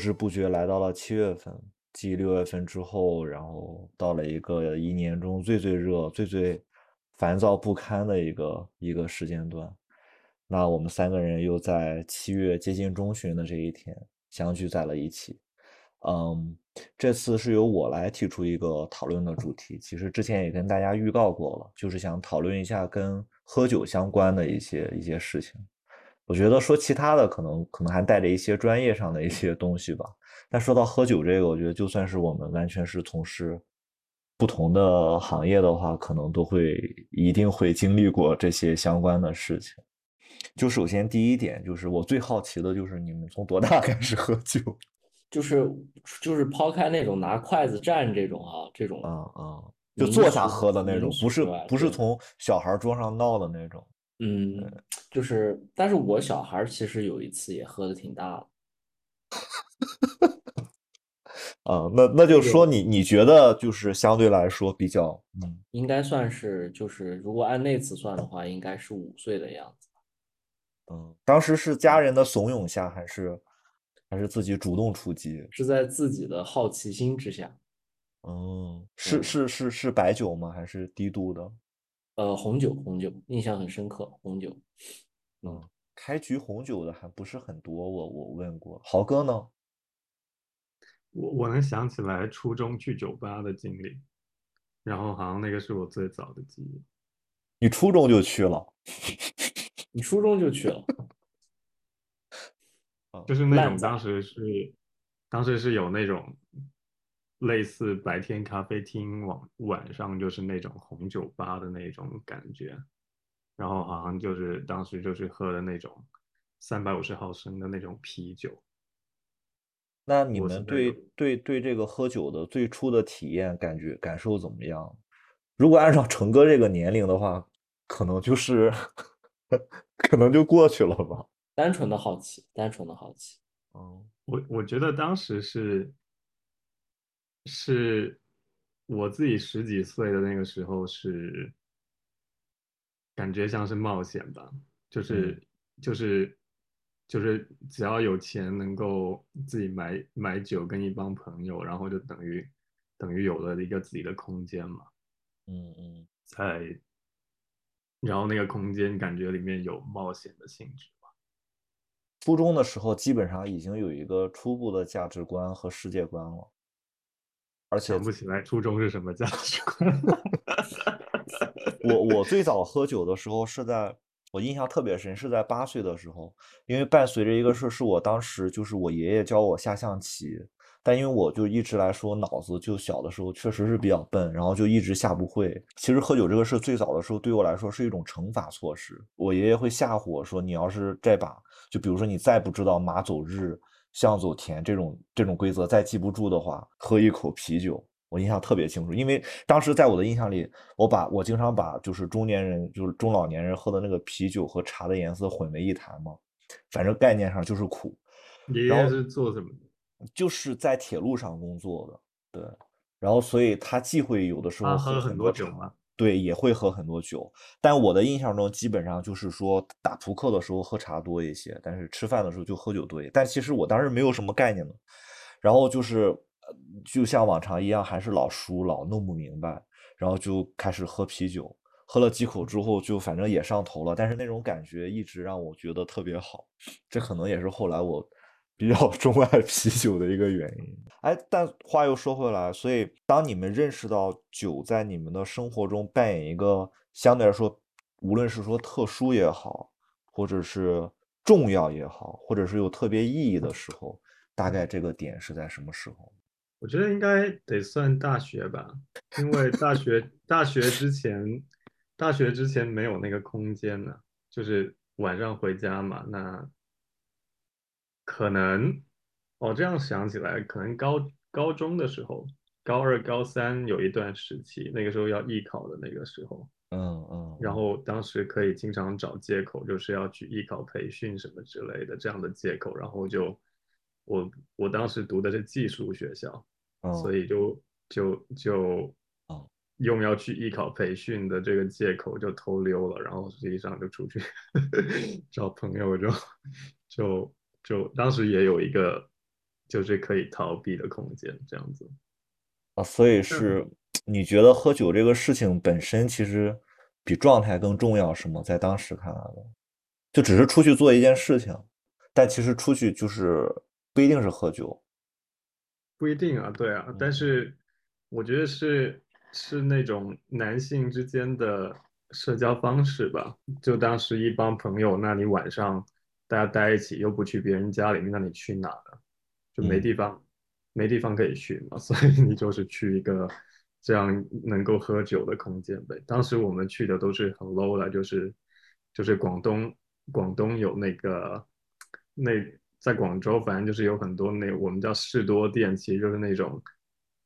不知不觉来到了七月份，继六月份之后，然后到了一个一年中最最热、最最烦躁不堪的一个一个时间段。那我们三个人又在七月接近中旬的这一天相聚在了一起。嗯，这次是由我来提出一个讨论的主题。其实之前也跟大家预告过了，就是想讨论一下跟喝酒相关的一些一些事情。我觉得说其他的可能可能还带着一些专业上的一些东西吧。但说到喝酒这个，我觉得就算是我们完全是从事不同的行业的话，可能都会一定会经历过这些相关的事情。就首先第一点，就是我最好奇的就是你们从多大 开始喝酒？就是就是抛开那种拿筷子蘸这种啊，这种啊啊，就坐下喝的那种，不是不是从小孩桌上闹的那种。嗯，就是，但是我小孩其实有一次也喝的挺大的，啊，那那就说你你觉得就是相对来说比较，嗯应该算是就是如果按那次算的话，应该是五岁的样子。嗯，当时是家人的怂恿下，还是还是自己主动出击？是在自己的好奇心之下，嗯，是嗯是是是白酒吗？还是低度的？呃，红酒，红酒，印象很深刻，红酒。嗯，开局红酒的还不是很多，我我问过，豪哥呢？我我能想起来初中去酒吧的经历，然后好像那个是我最早的记忆。你初中就去了？你初中就去了，就是那种当时是，当时是有那种类似白天咖啡厅，晚晚上就是那种红酒吧的那种感觉，然后好像就是当时就是喝的那种三百五十毫升的那种啤酒，那你们对对对这个喝酒的最初的体验感觉感受怎么样？如果按照成哥这个年龄的话，可能就是 可能就过去了吧。单纯的好奇，单纯的好奇。嗯我我觉得当时是是我自己十几岁的那个时候是感觉像是冒险吧，就是就是就是只要有钱能够自己买买酒跟一帮朋友，然后就等于等于有了一个自己的空间嘛，嗯嗯。在然后那个空间感觉里面有冒险的性质。初中的时候基本上已经有一个初步的价值观和世界观了，而且想不起来初中是什么价值观。我我最早喝酒的时候是在我印象特别深，是在八岁的时候，因为伴随着一个事，是我当时就是我爷爷教我下象棋，但因为我就一直来说脑子就小的时候确实是比较笨，然后就一直下不会。其实喝酒这个事最早的时候对我来说是一种惩罚措施，我爷爷会吓唬我说，你要是这把，就比如说你再不知道马走日、象走田这种这种规则再记不住的话，喝一口啤酒。我印象特别清楚，因为当时在我的印象里，我把我经常把就是中年人就是中老年人喝的那个啤酒和茶的颜色混为一谈嘛，反正概念上就是苦。爷然后爷是做什么的？就是在铁路上工作的，对，然后所以他忌讳有的时候他喝很多酒吗？对，也会喝很多酒，但我的印象中基本上就是说打扑克的时候喝茶多一些，但是吃饭的时候就喝酒多一些。但其实我当时没有什么概念的，然后就是就像往常一样，还是老输老弄不明白，然后就开始喝啤酒，喝了几口之后就反正也上头了，但是那种感觉一直让我觉得特别好，这可能也是后来我比较 钟爱啤酒的一个原因。哎，但话又说回来，所以当你们认识到酒在你们的生活中扮演一个相对来说，无论是说特殊也好，或者是重要也好，或者是有特别意义的时候，大概这个点是在什么时候？我觉得应该得算大学吧，因为大学大学之前，大学之前没有那个空间呢，就是晚上回家嘛，那可能哦，这样想起来，可能高高中的时候，高二、高三有一段时期，那个时候要艺考的那个时候，嗯嗯，然后当时可以经常找借口，就是要去艺考培训什么之类的这样的借口，然后就我我当时读的是技术学校，所以以就就就哦用要去艺考培训的这个借口就偷溜了，然后实际上就出去 找朋友就就就当时也有一个就是可以逃避的空间，这样子。啊，所以是你觉得喝酒这个事情本身其实比状态更重要，是吗？在当时看来的，就只是出去做一件事情，但其实出去就是不一定是喝酒。不一定啊，对啊，但是我觉得是是那种男性之间的社交方式吧。就当时一帮朋友，那你晚上大家待一起，又不去别人家里面，那你去哪呢？就没嗯地方，没地方可以去嘛，所以你就是去一个这样能够喝酒的空间呗。当时我们去的都是很 low 的，就是就是广东广东有那个那在广州，反正就是有很多那我们叫士多店，其实就是那种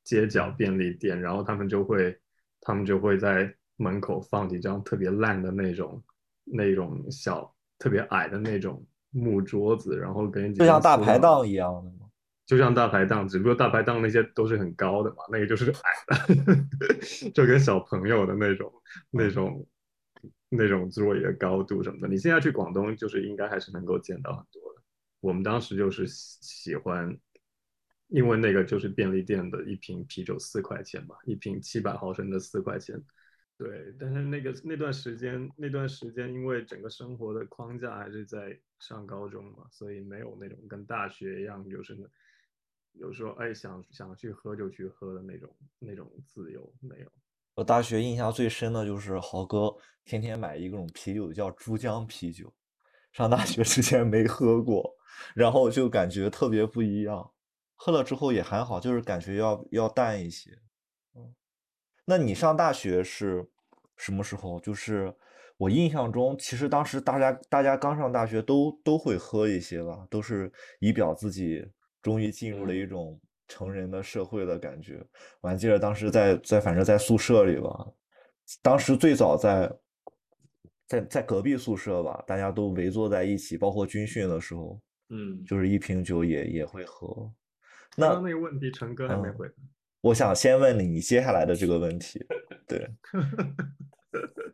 街角便利店，然后他们就会他们就会在门口放几张特别烂的那种那种小特别矮的那种木桌子，然后跟几就像大排档一样的吗？就像大排档，只不过大排档那些都是很高的嘛，那个就是矮的，就跟小朋友的那种、那种、那种座椅的高度什么的。你现在去广东，就是应该还是能够见到很多的。我们当时就是喜喜欢，因为那个就是便利店的一瓶啤酒四块钱嘛，一瓶七百毫升的四块钱。对，但是那个那段时间，那段时间因为整个生活的框架还是在上高中嘛，所以没有那种跟大学一样，就是有时候哎想想去喝就去喝的那种那种自由没有。我大学印象最深的就是豪哥天天买一种啤酒叫珠江啤酒，上大学之前没喝过，然后就感觉特别不一样，喝了之后也还好，就是感觉要要淡一些。嗯，那你上大学是什么时候？就是我印象中，其实当时大家大家刚上大学都都会喝一些吧，都是以表自己终于进入了一种成人的社会的感觉。我还记得当时在在反正在宿舍里吧，当时最早在在在隔壁宿舍吧，大家都围坐在一起，包括军训的时候，嗯，就是一瓶酒也也会喝。那刚那个问题，陈哥还没嗯回答。我想先问你接下来的这个问题，对，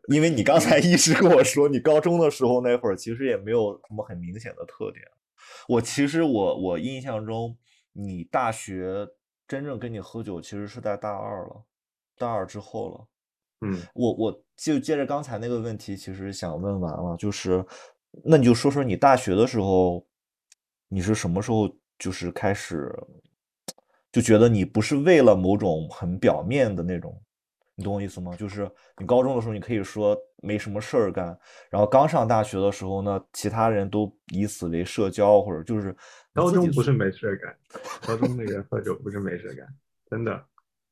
因为你刚才一直跟我说，你高中的时候那会儿其实也没有什么很明显的特点。我其实我我印象中，你大学真正跟你喝酒，其实是在大二了，大二之后了。嗯，我我就接着刚才那个问题，其实想问完了，就是那你就说说你大学的时候，你是什么时候就是开始就觉得你不是为了某种很表面的那种，你懂我意思吗？就是你高中的时候，你可以说没什么事儿干，然后刚上大学的时候呢，其他人都以此为社交，或者就是高中不是没事干，高中那个喝酒不是没事干，真的。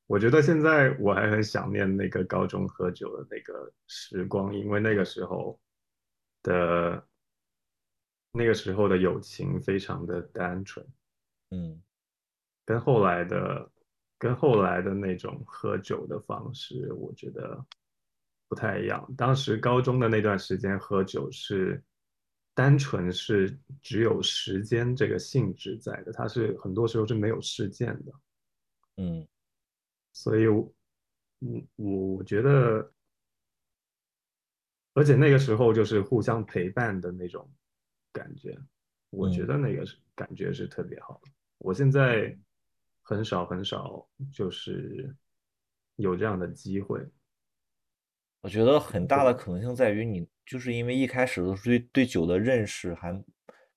我觉得现在我还很想念那个高中喝酒的那个时光，因为那个时候的那个时候的友情非常的单纯，嗯跟后来的跟后来的那种喝酒的方式，我觉得不太一样。当时高中的那段时间喝酒是单纯是只有时间这个性质在的，它是很多时候是没有事件的。嗯所以我，我我我觉得，而且那个时候就是互相陪伴的那种感觉，我觉嗯得那个是感觉是特别好的。我现在很少很少就是有这样的机会，我觉得很大的可能性在于你，就是因为一开始的时候对对酒的认识还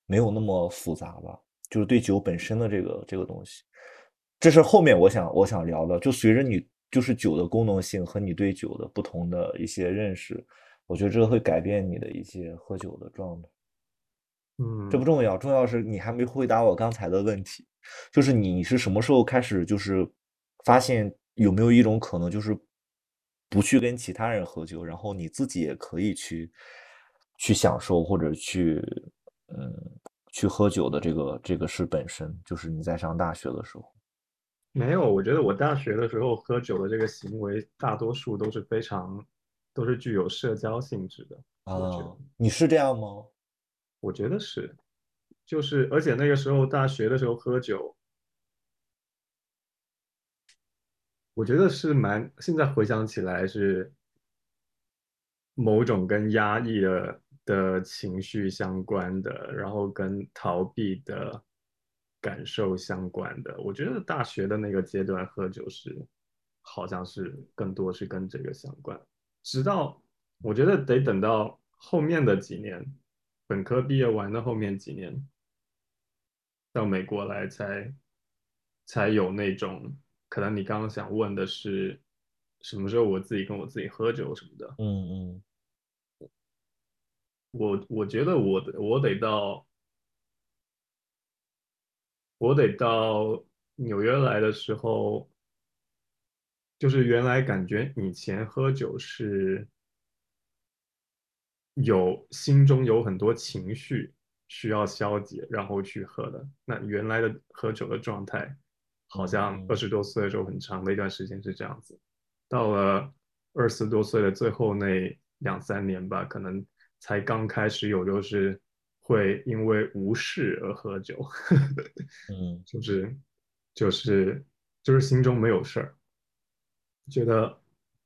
没有那么复杂吧，就是对酒本身的这个这个东西，这是后面我想我想聊的。就随着你就是酒的功能性和你对酒的不同的一些认识，我觉得这个会改变你的一些喝酒的状态。嗯，这不重要，重要是你还没回答我刚才的问题，就是你是什么时候开始就是发现有没有一种可能，就是不去跟其他人喝酒，然后你自己也可以去去享受或者去嗯去喝酒的这个这个事本身，就是你在上大学的时候。没有，我觉得我大学的时候喝酒的这个行为，大多数都是非常都是具有社交性质的，啊。，你是这样吗？我觉得是，就是而且那个时候大学的时候喝酒，我觉得是蛮，现在回想起来是某种跟压抑的的情绪相关的，然后跟逃避的感受相关的。我觉得大学的那个阶段喝酒是，好像是更多是跟这个相关。直到我觉得得等到后面的几年，本科毕业完的后面几年，到美国来才才有那种可能。你刚刚想问的是什么时候我自己跟我自己喝酒什么的？嗯嗯。我我觉得我我得到我得到纽约来的时候，就是原来感觉以前喝酒是有心中有很多情绪需要消解，然后去喝的。那原来的喝酒的状态，好像二十多岁的时候很长的一段时间是这样子。到了二十多岁的最后那两三年吧，可能。才刚开始有，就是会因为无事而喝酒，嗯，就是就是就是心中没有事儿，觉得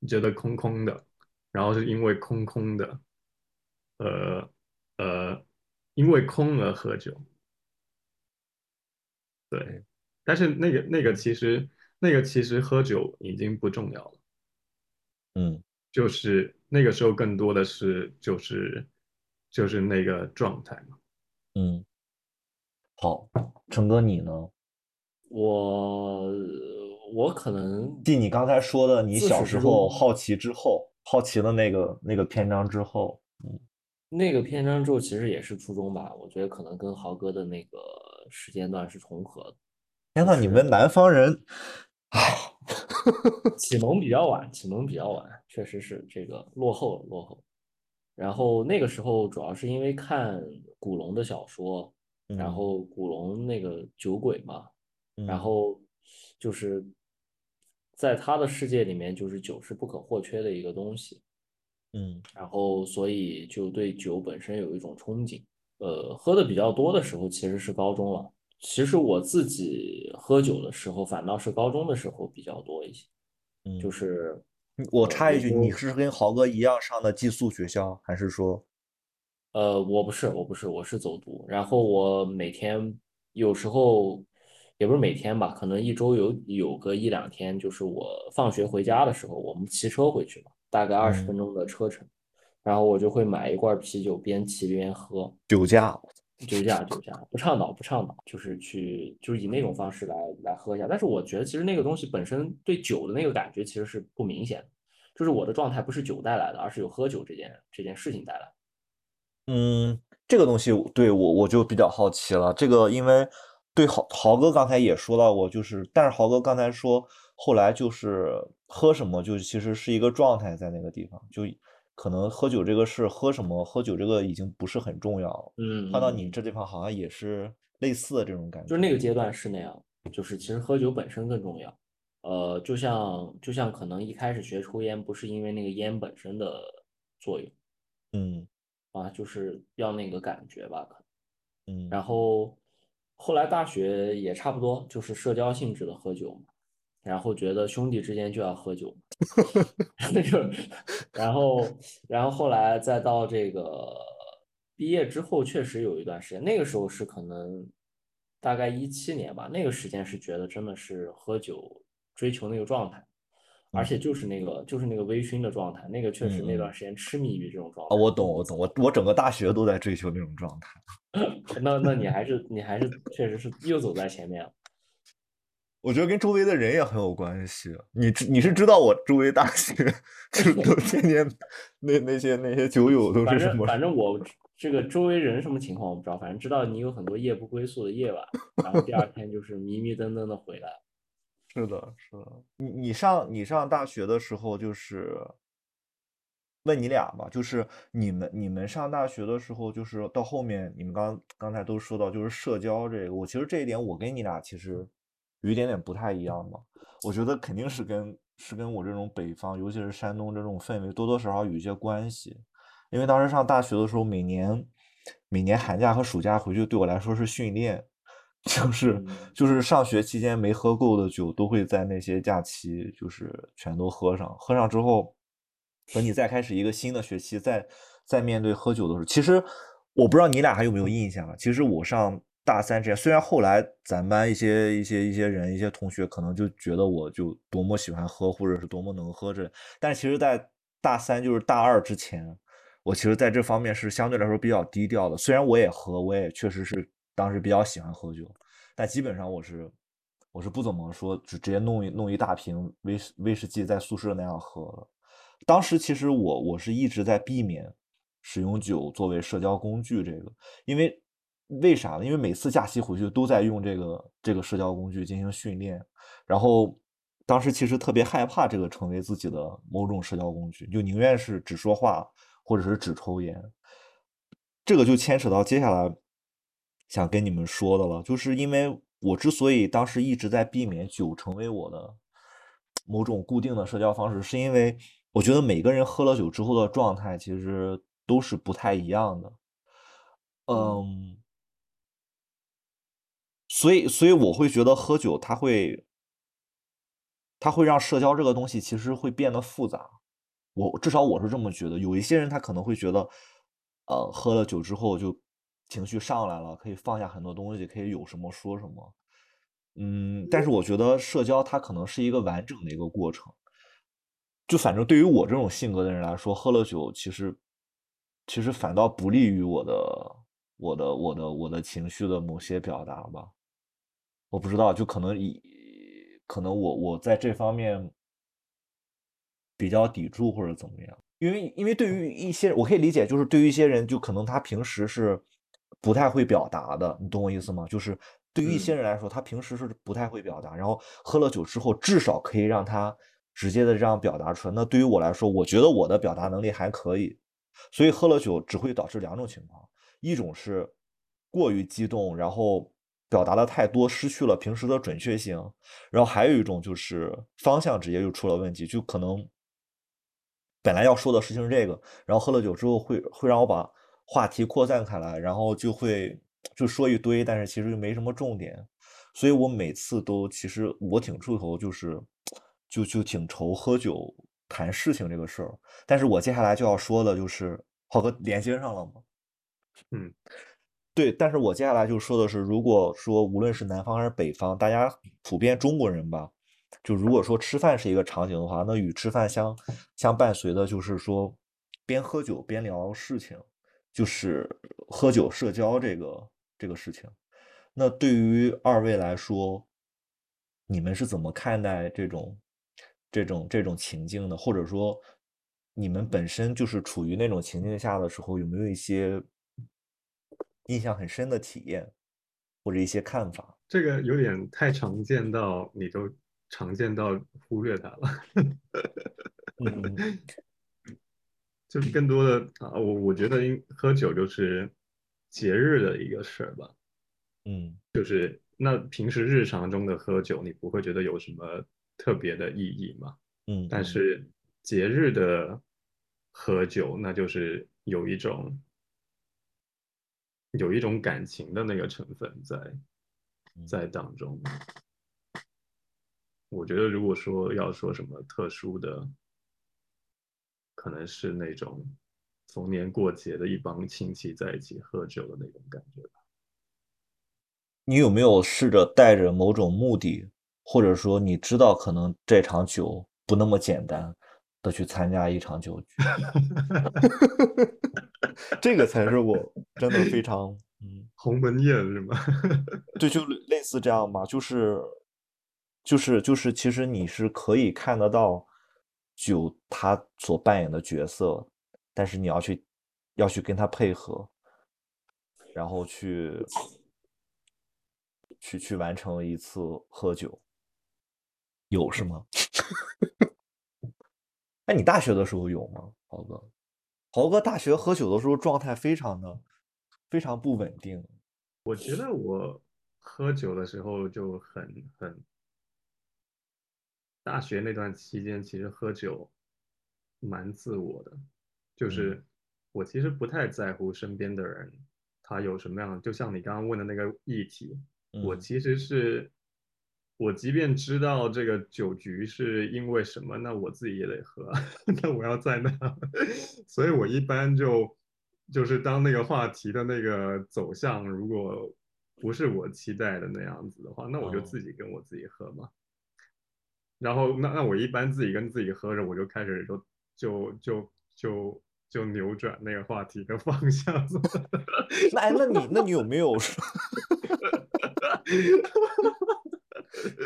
觉得空空的，然后是因为空空的，呃呃，因为空而喝酒，对，但是那个那个其实那个其实喝酒已经不重要了，嗯。就是那个时候更多的是就是就是那个状态嘛。嗯，好，成哥你呢？我我可能继你刚才说的，你小时候好奇之后，好奇的那个那个篇章之后，嗯，那个篇章之后其实也是初中吧。我觉得可能跟豪哥的那个时间段是重合的。天呐，你们南方人，唉 启蒙比较晚，启蒙比较晚。确实是这个落后落后，然后那个时候主要是因为看古龙的小说，然后古龙那个酒鬼嘛，然后就是在他的世界里面，就是酒是不可或缺的一个东西，嗯，然后所以就对酒本身有一种憧憬，呃，喝的比较多的时候其实是高中了，其实我自己喝酒的时候反倒是高中的时候比较多一些，嗯，就是。我插一句，你是跟豪哥一样上的寄宿学校，还是说？呃，我不是，我不是，我是走读。然后我每天有时候也不是每天吧，可能一周有有个一两天，就是我放学回家的时候，我们骑车回去嘛，大概二十分钟的车程。然后我就会买一罐啤酒，边骑边喝。酒驾。酒驾，酒驾，不倡导，不倡导，就是去，就是以那种方式来来喝一下。但是我觉得，其实那个东西本身对酒的那个感觉其实是不明显的，就是我的状态不是酒带来的，而是有喝酒这件这件事情带来。嗯，这个东西对我我就比较好奇了。这个因为对豪豪哥刚才也说到过，就是但是豪哥刚才说后来就是喝什么，就其实是一个状态在那个地方就。可能喝酒这个事，喝什么喝酒这个已经不是很重要了。嗯，换到你这地方好像也是类似的这种感觉。就是那个阶段是那样，就是其实喝酒本身更重要。呃，就像就像可能一开始学抽烟不是因为那个烟本身的作用，嗯，啊，就是要那个感觉吧，可能。嗯。然后后来大学也差不多，就是社交性质的喝酒嘛。然后觉得兄弟之间就要喝酒，就，然后，然后后来再到这个毕业之后，确实有一段时间，那个时候是可能大概一七年吧，那个时间是觉得真的是喝酒追求那个状态，而且就是那个就是那个微醺的状态，那个确实那段时间痴迷于这种状态。啊，我懂，我懂，我我整个大学都在追求那种状态。那那你还是你还是确实是又走在前面了。我觉得跟周围的人也很有关系。你你是知道我周围大学就都 天天那那些那些酒友都是什么？反正我这个周围人什么情况我不知道，反正知道你有很多夜不归宿的夜晚，然后第二天就是迷迷瞪瞪的回来。是的，是的。你你上你上大学的时候，就是问你俩吧，就是你们你们上大学的时候，就是到后面你们刚刚才都说到，就是社交这个，我其实这一点我跟你俩其实。有一点点不太一样嘛，我觉得肯定是跟是跟我这种北方，尤其是山东这种氛围多多少少有一些关系。因为当时上大学的时候，每年每年寒假和暑假回去，对我来说是训练，就是就是上学期间没喝够的酒，都会在那些假期就是全都喝上。喝上之后，等你再开始一个新的学期，再再面对喝酒的时候，其实我不知道你俩还有没有印象啊？其实我上。大三这样，虽然后来咱班一些一些一些人一些同学可能就觉得我就多么喜欢喝，或者是多么能喝这，但其实，在大三就是大二之前，我其实在这方面是相对来说比较低调的。虽然我也喝，我也确实是当时比较喜欢喝酒，但基本上我是我是不怎么说，就直接弄一弄一大瓶威士威士忌在宿舍那样喝了。当时其实我我是一直在避免使用酒作为社交工具，这个因为。为啥呢？因为每次假期回去都在用这个这个社交工具进行训练，然后当时其实特别害怕这个成为自己的某种社交工具，就宁愿是只说话或者是只抽烟。这个就牵扯到接下来想跟你们说的了，就是因为我之所以当时一直在避免酒成为我的某种固定的社交方式，是因为我觉得每个人喝了酒之后的状态其实都是不太一样的。嗯。所以，所以我会觉得喝酒，它会，它会让社交这个东西其实会变得复杂。我至少我是这么觉得。有一些人他可能会觉得，呃，喝了酒之后就情绪上来了，可以放下很多东西，可以有什么说什么。嗯，但是我觉得社交它可能是一个完整的一个过程。就反正对于我这种性格的人来说，喝了酒其实，其实反倒不利于我的、我的、我的、我的情绪的某些表达吧。我不知道，就可能以可能我我在这方面比较抵触或者怎么样，因为因为对于一些我可以理解，就是对于一些人，就可能他平时是不太会表达的，你懂我意思吗？就是对于一些人来说，他平时是不太会表达，然后喝了酒之后，至少可以让他直接的这样表达出来。那对于我来说，我觉得我的表达能力还可以，所以喝了酒只会导致两种情况，一种是过于激动，然后。表达的太多，失去了平时的准确性。然后还有一种就是方向直接就出了问题，就可能本来要说的事情是这个，然后喝了酒之后会会让我把话题扩散开来，然后就会就说一堆，但是其实又没什么重点。所以我每次都其实我挺出头，就是就就挺愁喝酒谈事情这个事儿。但是我接下来就要说的就是，浩哥连接上了吗？嗯。对，但是我接下来就说的是，如果说无论是南方还是北方，大家普遍中国人吧，就如果说吃饭是一个场景的话，那与吃饭相相伴随的就是说边喝酒边聊事情，就是喝酒社交这个这个事情。那对于二位来说，你们是怎么看待这种这种这种情境的？或者说你们本身就是处于那种情境下的时候，有没有一些？印象很深的体验，或者一些看法，这个有点太常见到你都常见到忽略它了。嗯，就是更多的啊，我我觉得应喝酒就是节日的一个事儿吧。嗯，就是那平时日常中的喝酒，你不会觉得有什么特别的意义吗？嗯，但是节日的喝酒，那就是有一种。有一种感情的那个成分在在当中，我觉得如果说要说什么特殊的，可能是那种逢年过节的一帮亲戚在一起喝酒的那种感觉吧。你有没有试着带着某种目的，或者说你知道可能这场酒不那么简单的去参加一场酒局？这个才是我真的非常嗯，鸿门宴是吗？对，就类似这样吧，就是就是就是，其实你是可以看得到酒他所扮演的角色，但是你要去要去跟他配合，然后去去去完成一次喝酒，有是吗？哎，你大学的时候有吗，豪哥？豪哥大学喝酒的时候状态非常的非常不稳定。我觉得我喝酒的时候就很很，大学那段期间其实喝酒蛮自我的，就是我其实不太在乎身边的人他有什么样，就像你刚刚问的那个议题，我其实是。我即便知道这个酒局是因为什么，那我自己也得喝，那我要在那，所以我一般就就是当那个话题的那个走向，如果不是我期待的那样子的话，那我就哦自己跟我自己喝嘛。然后那那我一般自己跟自己喝着，我就开始就就就就就扭转那个话题的方向。那哎，那你那你有没有说，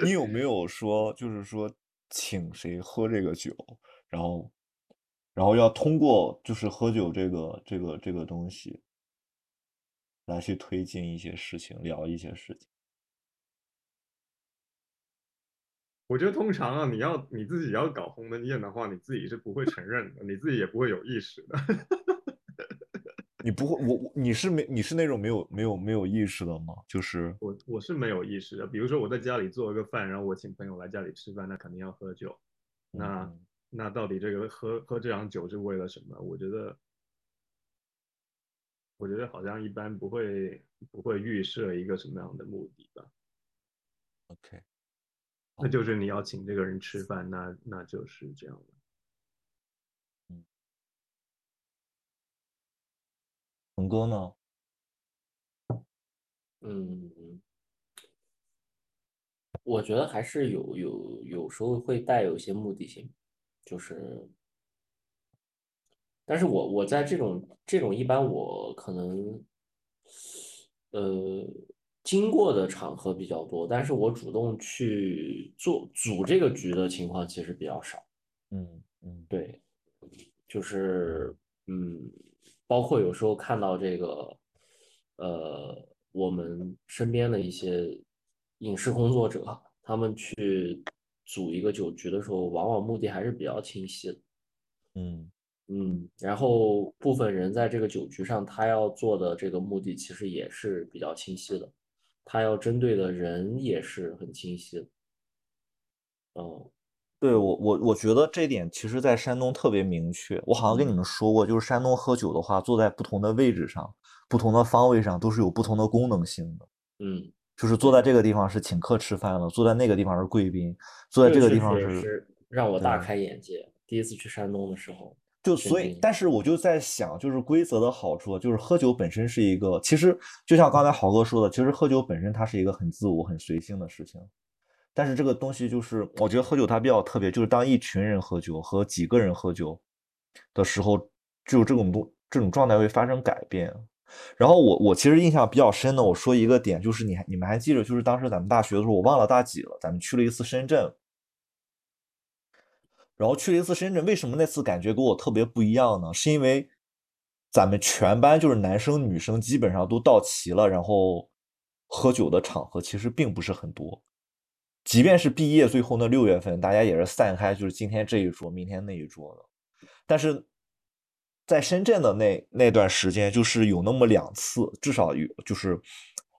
你有没 有说，就是说请谁喝这个酒，然后然后要通过就是喝酒这个这个这个东西来去推进一些事情，聊一些事情。我觉得通常啊，你要你自己要搞鸿门宴的话，你自己是不会承认的，你自己也不会有意识的。你不会，我我你是没你是那种没有没有没有意识的吗？就是我我是没有意识的。比如说我在家里做一个饭，然后我请朋友来家里吃饭，那肯定要喝酒。那嗯那到底这个喝喝这场酒是为了什么？我觉得，我觉得好像一般不会不会预设一个什么样的目的吧。OK，那就是你要请这个人吃饭，那那就是这样的。鹏哥呢？嗯，我觉得还是有有有时候会带有一些目的性，就是，但是我我在这种这种一般我可能，呃，经过的场合比较多，但是我主动去做组这个局的情况其实比较少。嗯嗯对，就是嗯，包括有时候看到这个，呃，我们身边的一些影视工作者，他们去组一个酒局的时候，往往目的还是比较清晰的。嗯嗯，然后部分人在这个酒局上，他要做的这个目的其实也是比较清晰的，他要针对的人也是很清晰的。嗯，对我我我觉得这点其实，在山东特别明确。我好像跟你们说过，就是山东喝酒的话，坐在不同的位置上、不同的方位上，都是有不同的功能性的。嗯，就是坐在这个地方是请客吃饭了，坐在那个地方是贵宾，坐在这个地方是是让我大开眼界。第一次去山东的时候，就所以，但是我就在想，就是规则的好处，就是喝酒本身是一个，其实就像刚才豪哥说的，其实喝酒本身它是一个很自我、很随性的事情。但是这个东西就是，我觉得喝酒它比较特别，就是当一群人喝酒和几个人喝酒的时候，就这种东这种状态会发生改变。然后我我其实印象比较深的，我说一个点，就是你还你们还记得，就是当时咱们大学的时候，我忘了大几了，咱们去了一次深圳，然后去了一次深圳，为什么那次感觉跟我特别不一样呢？是因为咱们全班就是男生女生基本上都到齐了，然后喝酒的场合其实并不是很多。即便是毕业最后那六月份，大家也是散开，就是今天这一桌，明天那一桌的。但是在深圳的那那段时间，就是有那么两次，至少有就是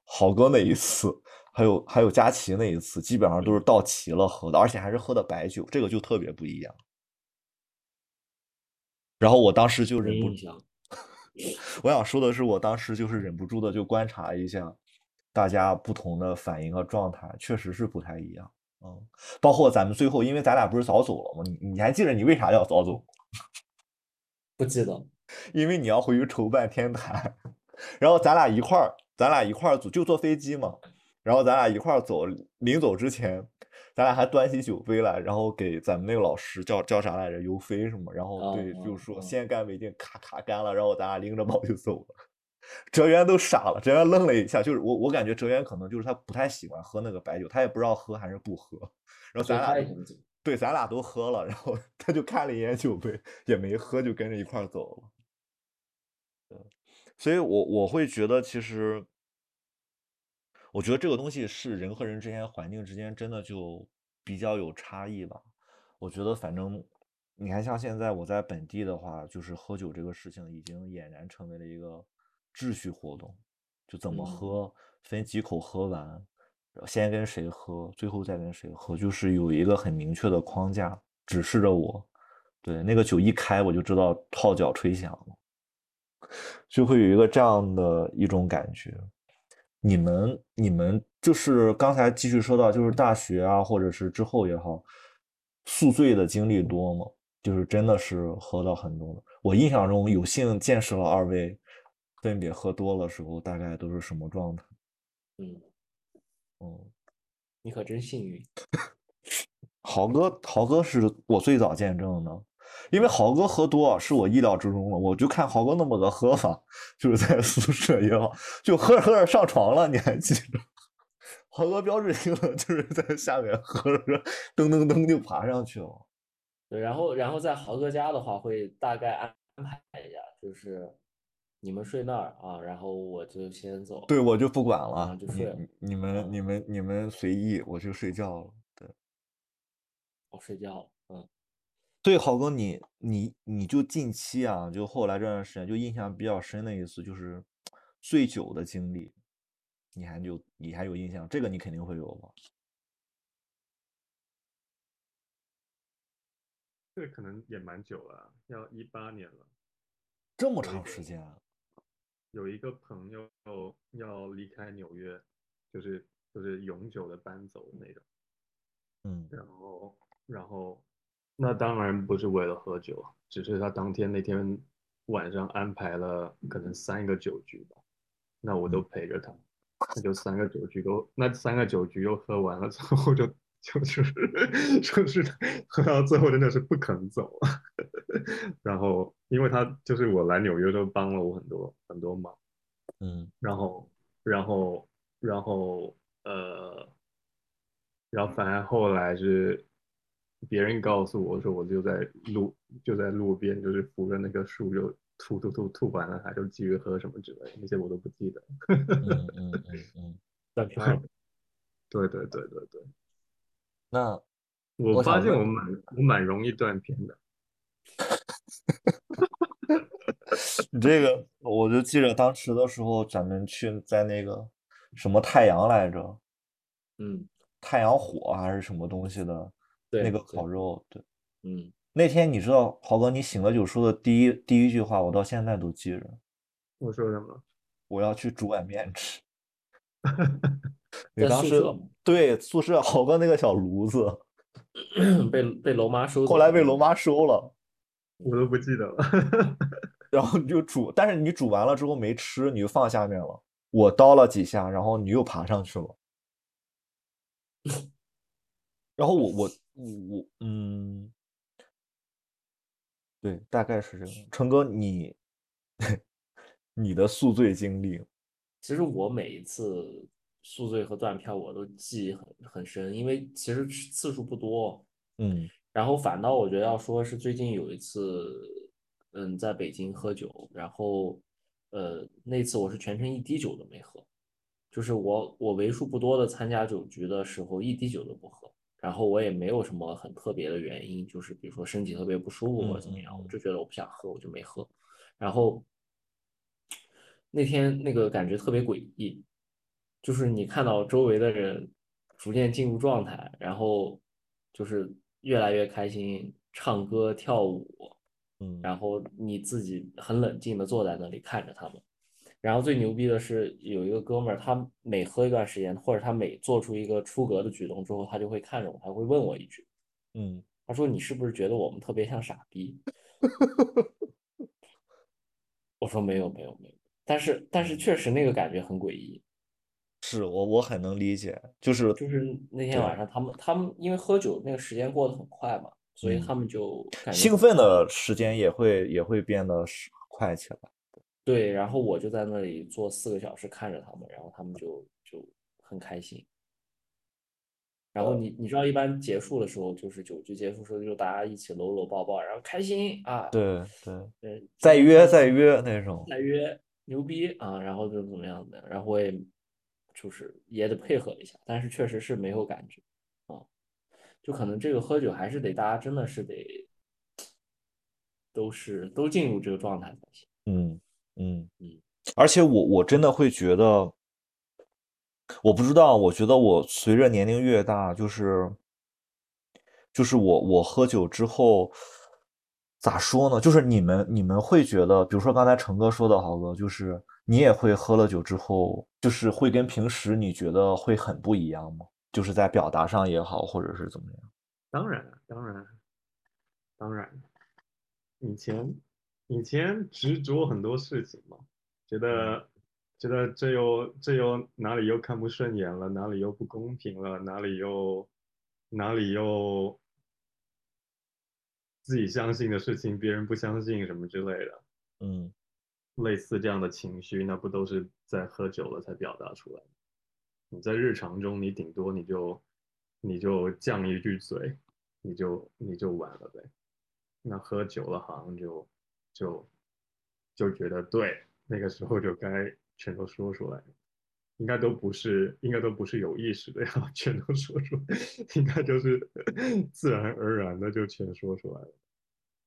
豪哥那一次，还有还有佳琪那一次，基本上都是到齐了喝的，而且还是喝的白酒，这个就特别不一样。然后我当时就忍不。我想说的是，我当时就是忍不住的就观察一下大家不同的反应和状态，确实是不太一样。嗯，包括咱们最后，因为咱俩不是早走了吗？你你还记得你为啥要早走？不记得。因为你要回去筹办天台，然后咱俩一块儿，咱俩一块儿走，就坐飞机嘛。然后咱俩一块儿走，临走之前，咱俩还端起酒杯来，然后给咱们那个老师叫叫啥来着？尤飞是吗？然后对，哦就是说哦先干为敬，咔咔干了，然后咱俩拎着包就走了。哲源都傻了，哲源愣了一下，就是我我感觉哲源可能就是他不太喜欢喝那个白酒，他也不知道喝还是不喝。然后咱俩对，咱俩都喝了，然后他就看了一眼酒杯，也没喝，就跟着一块儿走了。对，所以我我会觉得，其实，我觉得这个东西是人和人之间、环境之间真的就比较有差异吧。我觉得，反正你看，像现在我在本地的话，就是喝酒这个事情已经俨然成为了一个秩序活动，就怎么嗯喝，分几口喝完，然后先跟谁喝，最后再跟谁喝，就是有一个很明确的框架指示着我。对，那个酒一开，我就知道号角吹响了，就会有一个这样的一种感觉。你们你们就是刚才继续说到，就是大学啊，或者是之后也好，宿醉的经历多吗？就是真的是喝到很多的。我印象中有幸见识了二位分别喝多了时候，大概都是什么状态？嗯，嗯，你可真幸运。豪哥，豪哥是我最早见证的，因为豪哥喝多是我意料之中的，我就看豪哥那么个喝法，就是在宿舍也好，就喝着喝着上床了，你还记得？豪哥标志性的就是在下面喝着，噔噔噔就爬上去了。对，然后然后在豪哥家的话，会大概安排一下，就是你们睡那儿啊，然后我就先走。对，我就不管啊了，就睡你你们你们你们随意，我就睡觉了。对，我睡觉了。嗯，对，豪哥，你你你就近期啊，就后来这段时间，就印象比较深的一次就是醉酒的经历，你还有你还有印象？这个你肯定会有吧？这可能也蛮久了啊，要一八年了。这么长时间啊？有一个朋友要离开纽约，就是就是永久的搬走的那种。嗯。然后然后那当然不是为了喝酒，只是他当天那天晚上安排了可能三个酒局吧，那我都陪着他，那就三个酒局都那三个酒局又喝完了 之后就就是就是喝到最后真的是不肯走，然后因为他就是我来纽约都帮了我很多很多忙。嗯然后，然后，然后，呃，然后反正后来是别人告诉我说，我就在路就在路边，就是扶着那个树就吐吐吐吐完了，还就继续喝什么之类，那些我都不记得。嗯嗯嗯。对对对对对，那我发现我蛮我蛮容易断片的。你这个，我就记着当时的时候，咱们去在那个什么太阳来着，嗯，太阳火还是什么东西的对那个烤肉，对。嗯，那天你知道，豪哥，你醒了酒说的第一第一句话，我到现在都记着。我说什么？我要去煮碗面吃。你在当时宿舍对宿舍豪哥那个小炉子，被被楼妈收走。后来被楼。妈收了，我都不记得了。然后你就煮，但是你煮完了之后没吃，你就放下面了。我叨了几下，然后你又爬上去了。然后我我我嗯，对，大概是这样。成哥，你 你的宿醉经历，其实我每一次宿醉和断片我都记忆很很深，因为其实次数不多。嗯然后反倒我觉得要说是最近有一次，嗯，在北京喝酒，然后呃那次我是全程一滴酒都没喝，就是我我为数不多的参加酒局的时候一滴酒都不喝，然后我也没有什么很特别的原因，就是比如说身体特别不舒服或者怎么样，我就觉得我不想喝，我就没喝。然后那天那个感觉特别诡异，就是你看到周围的人逐渐进入状态，然后就是越来越开心，唱歌跳舞，嗯然后你自己很冷静的坐在那里看着他们。然后最牛逼的是有一个哥们儿，他每喝一段时间，或者他每做出一个出格的举动之后，他就会看着我，他会问我一句，嗯他说：“你是不是觉得我们特别像傻逼？” 我说：“没有，没有，没有。”但是，但是确实那个感觉很诡异。是我我很能理解，就是就是那天晚上，他们他们因为喝酒那个时间过得很快嘛，所以嗯他们就兴奋的时间也会也会变得是快起来。对，然后我就在那里坐四个小时看着他们，然后他们就就很开心。然后你你知道，一般结束的时候，就是酒局结束的时候，就大家一起搂搂抱抱，然后开心啊，对对，对，再约再约那种。再约牛逼啊，然后就怎么样的，然后我也就是也得配合一下，但是确实是没有感觉啊，就可能这个喝酒还是得大家真的是得都是都进入这个状态才行。嗯嗯嗯，而且我我真的会觉得，我不知道，我觉得我随着年龄越大，就是就是我我喝酒之后，咋说呢？就是你们你们会觉得，比如说刚才成哥说的，豪哥，就是你也会喝了酒之后，就是会跟平时你觉得会很不一样吗？就是在表达上也好，或者是怎么样？当然，当然，当然，以前以前执着很多事情嘛，觉得觉得这又这又哪里又看不顺眼了，哪里又不公平了，哪里又哪里又自己相信的事情别人不相信什么之类的，嗯类似这样的情绪，那不都是在喝酒了才表达出来的？你在日常中，你顶多你就你就犟一句嘴，你就你就完了呗。那喝酒了，好像就就就觉得对，那个时候就该全都说出来，应该都不是，应该都不是有意识的要 全都说出来，应该就是 自然而然的就全说出来了，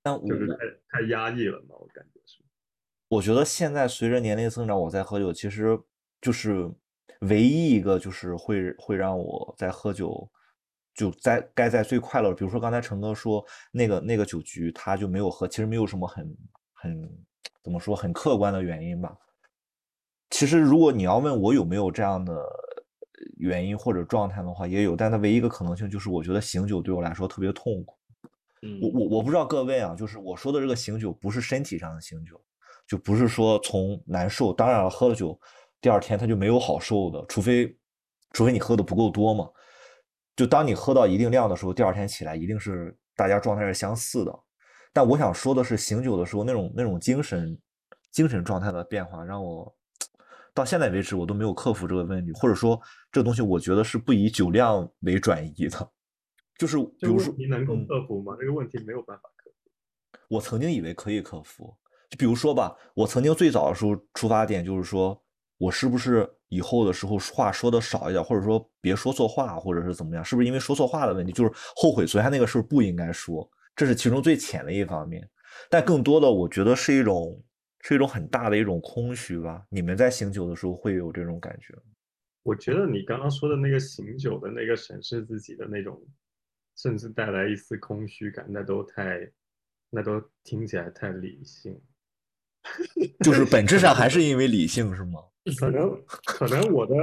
但我就是太太压抑了嘛，我感觉是。我觉得现在随着年龄增长，我在喝酒，其实就是唯一一个就是会会让我在喝酒，就在该在最快乐。比如说刚才成哥说那个那个酒局，他就没有喝，其实没有什么很很怎么说很客观的原因吧。其实如果你要问我有没有这样的原因或者状态的话，也有，但它唯一一个可能性就是我觉得醒酒对我来说特别痛苦。嗯，我我我不知道各位啊，就是我说的这个醒酒不是身体上的醒酒，就不是说从难受。当然了，喝了酒，第二天他就没有好受的，除非除非你喝的不够多嘛。就当你喝到一定量的时候，第二天起来一定是大家状态是相似的。但我想说的是，醒酒的时候那种那种精神精神状态的变化，让我到现在为止我都没有克服这个问题，或者说这东西我觉得是不以酒量为转移的。就是比如说问，题能够嗯克服吗？这个问题没有办法克服。我曾经以为可以克服，比如说吧，我曾经最早的时候出发点就是说，我是不是以后的时候话说的少一点，或者说别说错话，或者是怎么样，是不是因为说错话的问题，就是后悔昨天那个事不应该说，这是其中最浅的一方面。但更多的，我觉得是一种是一种很大的一种空虚吧。你们在醒酒的时候会有这种感觉？我觉得你刚刚说的那个醒酒的那个审视自己的那种，甚至带来一丝空虚感，那都太，那都听起来太理性。就是本质上还是因为理性，是吗？可能 可能我的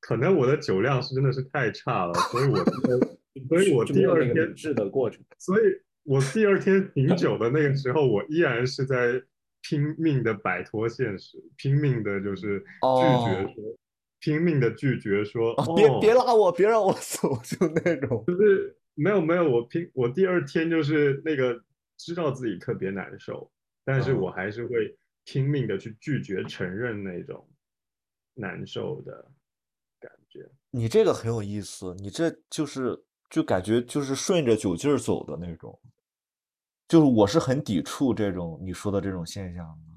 可能我的酒量是真的是太差了，所以我 所以我第二天有那个理智的过程。所以我第二天醒酒的那个时候，我依然是在拼命的摆脱现实，拼命的就是拒绝哦说，拼命的拒绝说，啊，别哦别拉我，别让我走，就那种。就是没有没有，我拼我第二天就是那个知道自己特别难受，但是嗯我还是会拼命的去拒绝承认那种难受的感觉。你这个很有意思，你这就是就感觉就是顺着酒劲儿走的那种，就是我是很抵触这种你说的这种现象的。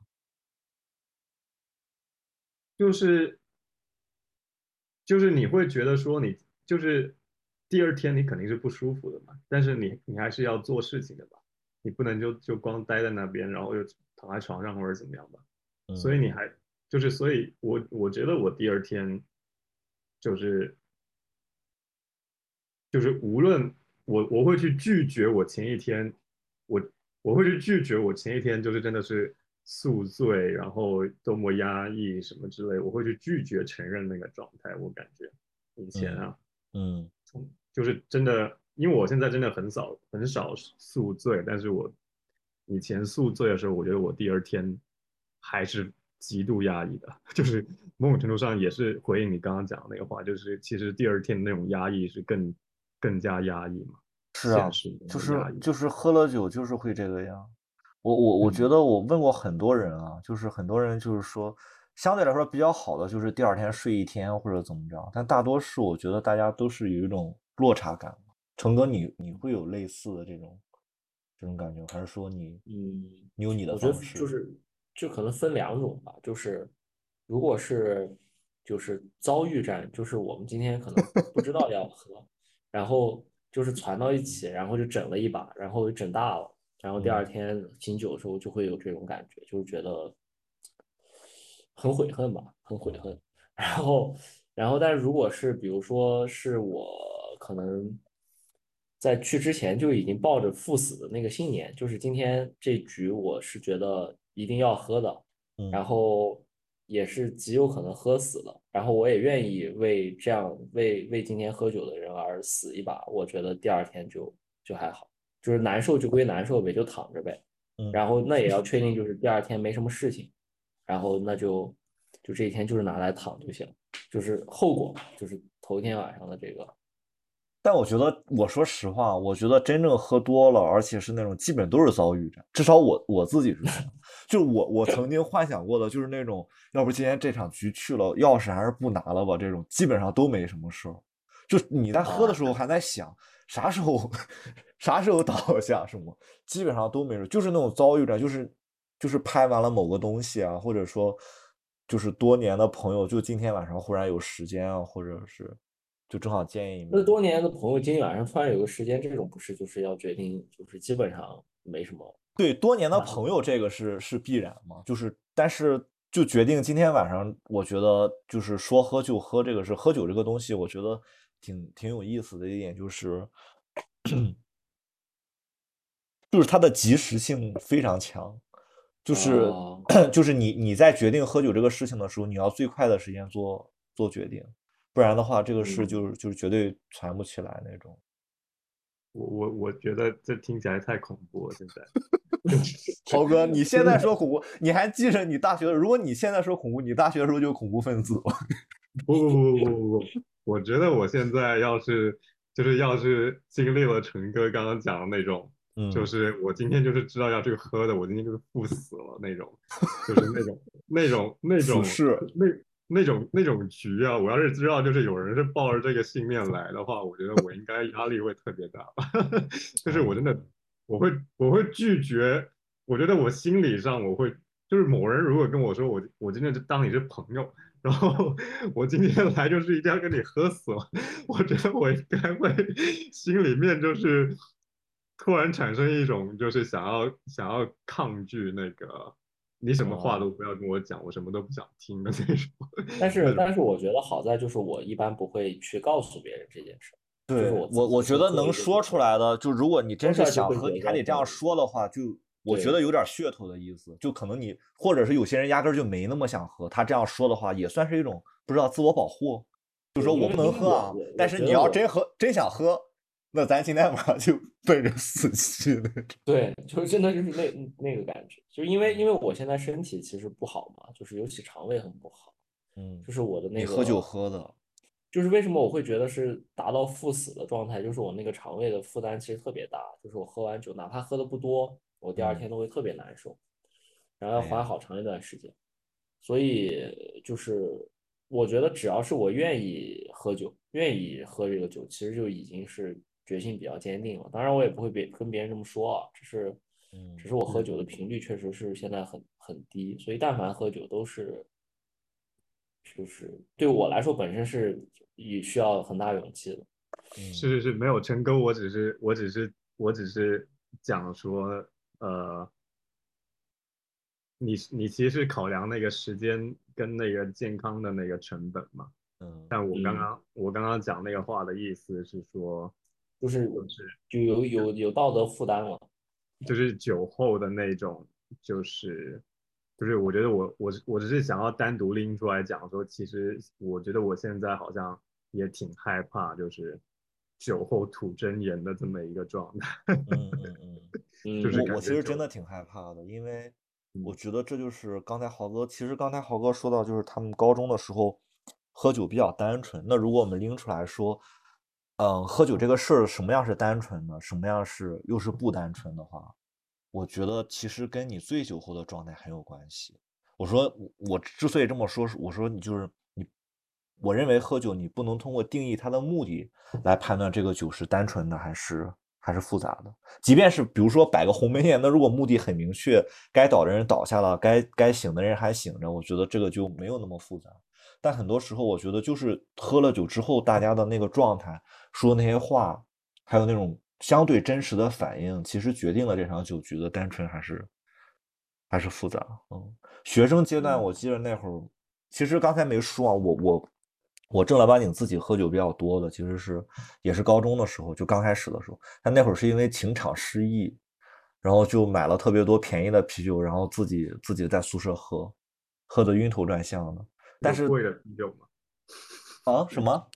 就是就是你会觉得说你就是第二天你肯定是不舒服的嘛，但是你你还是要做事情的吧，你不能就就光待在那边，然后又躺在床上或者怎么样吧，嗯所以你还就是所以我我觉得我第二天就是就是无论我我会去拒绝我前一天我我会去拒绝我前一天就是真的是宿醉，然后多么压抑什么之类，我会去拒绝承认那个状态。我感觉以前啊，嗯从就是真的，因为我现在真的很少很少宿醉，但是我以前宿醉的时候，我觉得我第二天还是极度压抑的，就是某种程度上也是回应你刚刚讲的那个话，就是其实第二天的那种压抑是更更加压抑嘛。是啊就是就是喝了酒就是会这个样。我我我觉嗯得我问过很多人啊，就是很多人就是说，相对来说比较好的就是第二天睡一天或者怎么着，但大多数我觉得大家都是有一种落差感。成哥你，你会有类似的这种这种感觉，还是说你嗯，你有你的我觉得方式？就是就可能分两种吧，就是如果是就是遭遇战，就是我们今天可能不知道要喝，然后就是攒到一起，然后就整了一把，然后就整大了，然后第二嗯天醒酒的时候就会有这种感觉，就是觉得很悔恨吧，很悔恨。然后，然后，但是如果是比如说是我可能在去之前就已经抱着赴死的那个信念，就是今天这局我是觉得一定要喝的，然嗯后也是极有可能喝死了，然后我也愿意为这样为为今天喝酒的人而死一把，我觉得第二天就就还好，就是难受就归难受呗，就躺着呗，嗯然后那也要确定就是第二天没什么事情，然后那就就这一天就是拿来躺就行，就是后果，就是头一天晚上的这个。但我觉得，我说实话，我觉得真正喝多了，而且是那种基本都是遭遇着，至少我我自己是这样，就我我曾经幻想过的，就是那种要不今天这场局去了，钥匙还是不拿了吧，这种基本上都没什么事儿。就你在喝的时候还在想啥时候 啥时候倒下什么，基本上都没事，就是那种遭遇着，就是就是拍完了某个东西啊，或者说就是多年的朋友，就今天晚上忽然有时间啊，或者是。就正好见一面。那多年的朋友今天晚上突然有个时间，这种不是就是要决定，就是基本上没什么。对，多年的朋友这个是是必然嘛？就是，但是就决定今天晚上，我觉得就是说喝就喝这个是喝酒这个东西，我觉得挺挺有意思的一点就是，就是它的及时性非常强，就是 就是你你在决定喝酒这个事情的时候，你要最快的时间做做决定。不然的话，这个事就是就是绝对传不起来那种。我我我觉得这听起来太恐怖了。现在，豪哥，你现在说恐怖，你还记着你大学？如果你现在说恐怖，你大学的时候就恐怖分子了。不不不不不不，我觉得我现在要是就是要是经历了陈哥刚刚讲的那种，就是我今天就是知道要这个喝的，我今天就是赴死了那种，就是那种那种那种是那。那种那种局啊，我要是知道就是有人是抱着这个信念来的话，我觉得我应该压力会特别大。就是我真的我会我会拒绝，我觉得我心理上我会就是某人如果跟我说我我今天就当你是朋友，然后我今天来就是一定要跟你喝死了，我觉得我应该会心里面就是突然产生一种就是想要想要抗拒那个。你什么话都不要跟我讲，我什么都不想听的那种。但是，但是我觉得好在就是我一般不会去告诉别人这件事。对我，我觉得能说出来的，就如果你真是想喝，你还得这样说的话，就我觉得有点噱头的意思。就可能你，或者是有些人压根就没那么想喝，他这样说的话，也算是一种不知道自我保护。就说我不能喝啊，但是你要真喝，真想喝。那咱今天晚上就奔着死去的。对，就是真的就是那那个感觉，就是因为因为我现在身体其实不好嘛，就是尤其肠胃很不好。嗯，就是我的那个。你喝酒喝的。就是为什么我会觉得是达到赴死的状态？就是我那个肠胃的负担其实特别大，就是我喝完酒，哪怕喝的不多，我第二天都会特别难受，然后要缓好长一段时间。所以就是我觉得只要是我愿意喝酒，愿意喝这个酒，其实就已经是。决心比较坚定了，当然我也不会别跟别人这么说啊，只是，只是我喝酒的频率确实是现在很很低，所以但凡喝酒都是，就是对我来说本身是也需要很大勇气的。是是是，没有成功，我只是我只是我只是讲说，呃，你你其实是考量那个时间跟那个健康的那个成本嘛，嗯，但我刚刚我刚刚讲那个话的意思是说。就是是就有有有道德负担了，就是酒后的那种，就是就是我觉得我我我只是想要单独拎出来讲说，其实我觉得我现在好像也挺害怕，就是酒后吐真言的这么一个状态。嗯嗯 嗯，就是我其实真的挺害怕的，因为我觉得这就是刚才豪哥，其实刚才豪哥说到，就是他们高中的时候喝酒比较单纯。那如果我们拎出来说。嗯，喝酒这个事儿什么样是单纯的，什么样是又是不单纯的话，我觉得其实跟你醉酒后的状态很有关系。我说我之所以这么说，我说你就是你，我认为喝酒你不能通过定义它的目的来判断这个酒是单纯的还是还是复杂的。即便是比如说摆个鸿门宴，那如果目的很明确，该倒的人倒下了，该该醒的人还醒着，我觉得这个就没有那么复杂。但很多时候，我觉得就是喝了酒之后，大家的那个状态，说那些话，还有那种相对真实的反应，其实决定了这场酒局的单纯还是还是复杂。嗯，学生阶段，我记得那会儿，其实刚才没说啊，我我我正儿八经自己喝酒比较多的，其实是也是高中的时候，就刚开始的时候。但那会儿是因为情场失意，然后就买了特别多便宜的啤酒，然后自己自己在宿舍喝，喝的晕头转向的。但是贵的啤酒吗？啊，什么？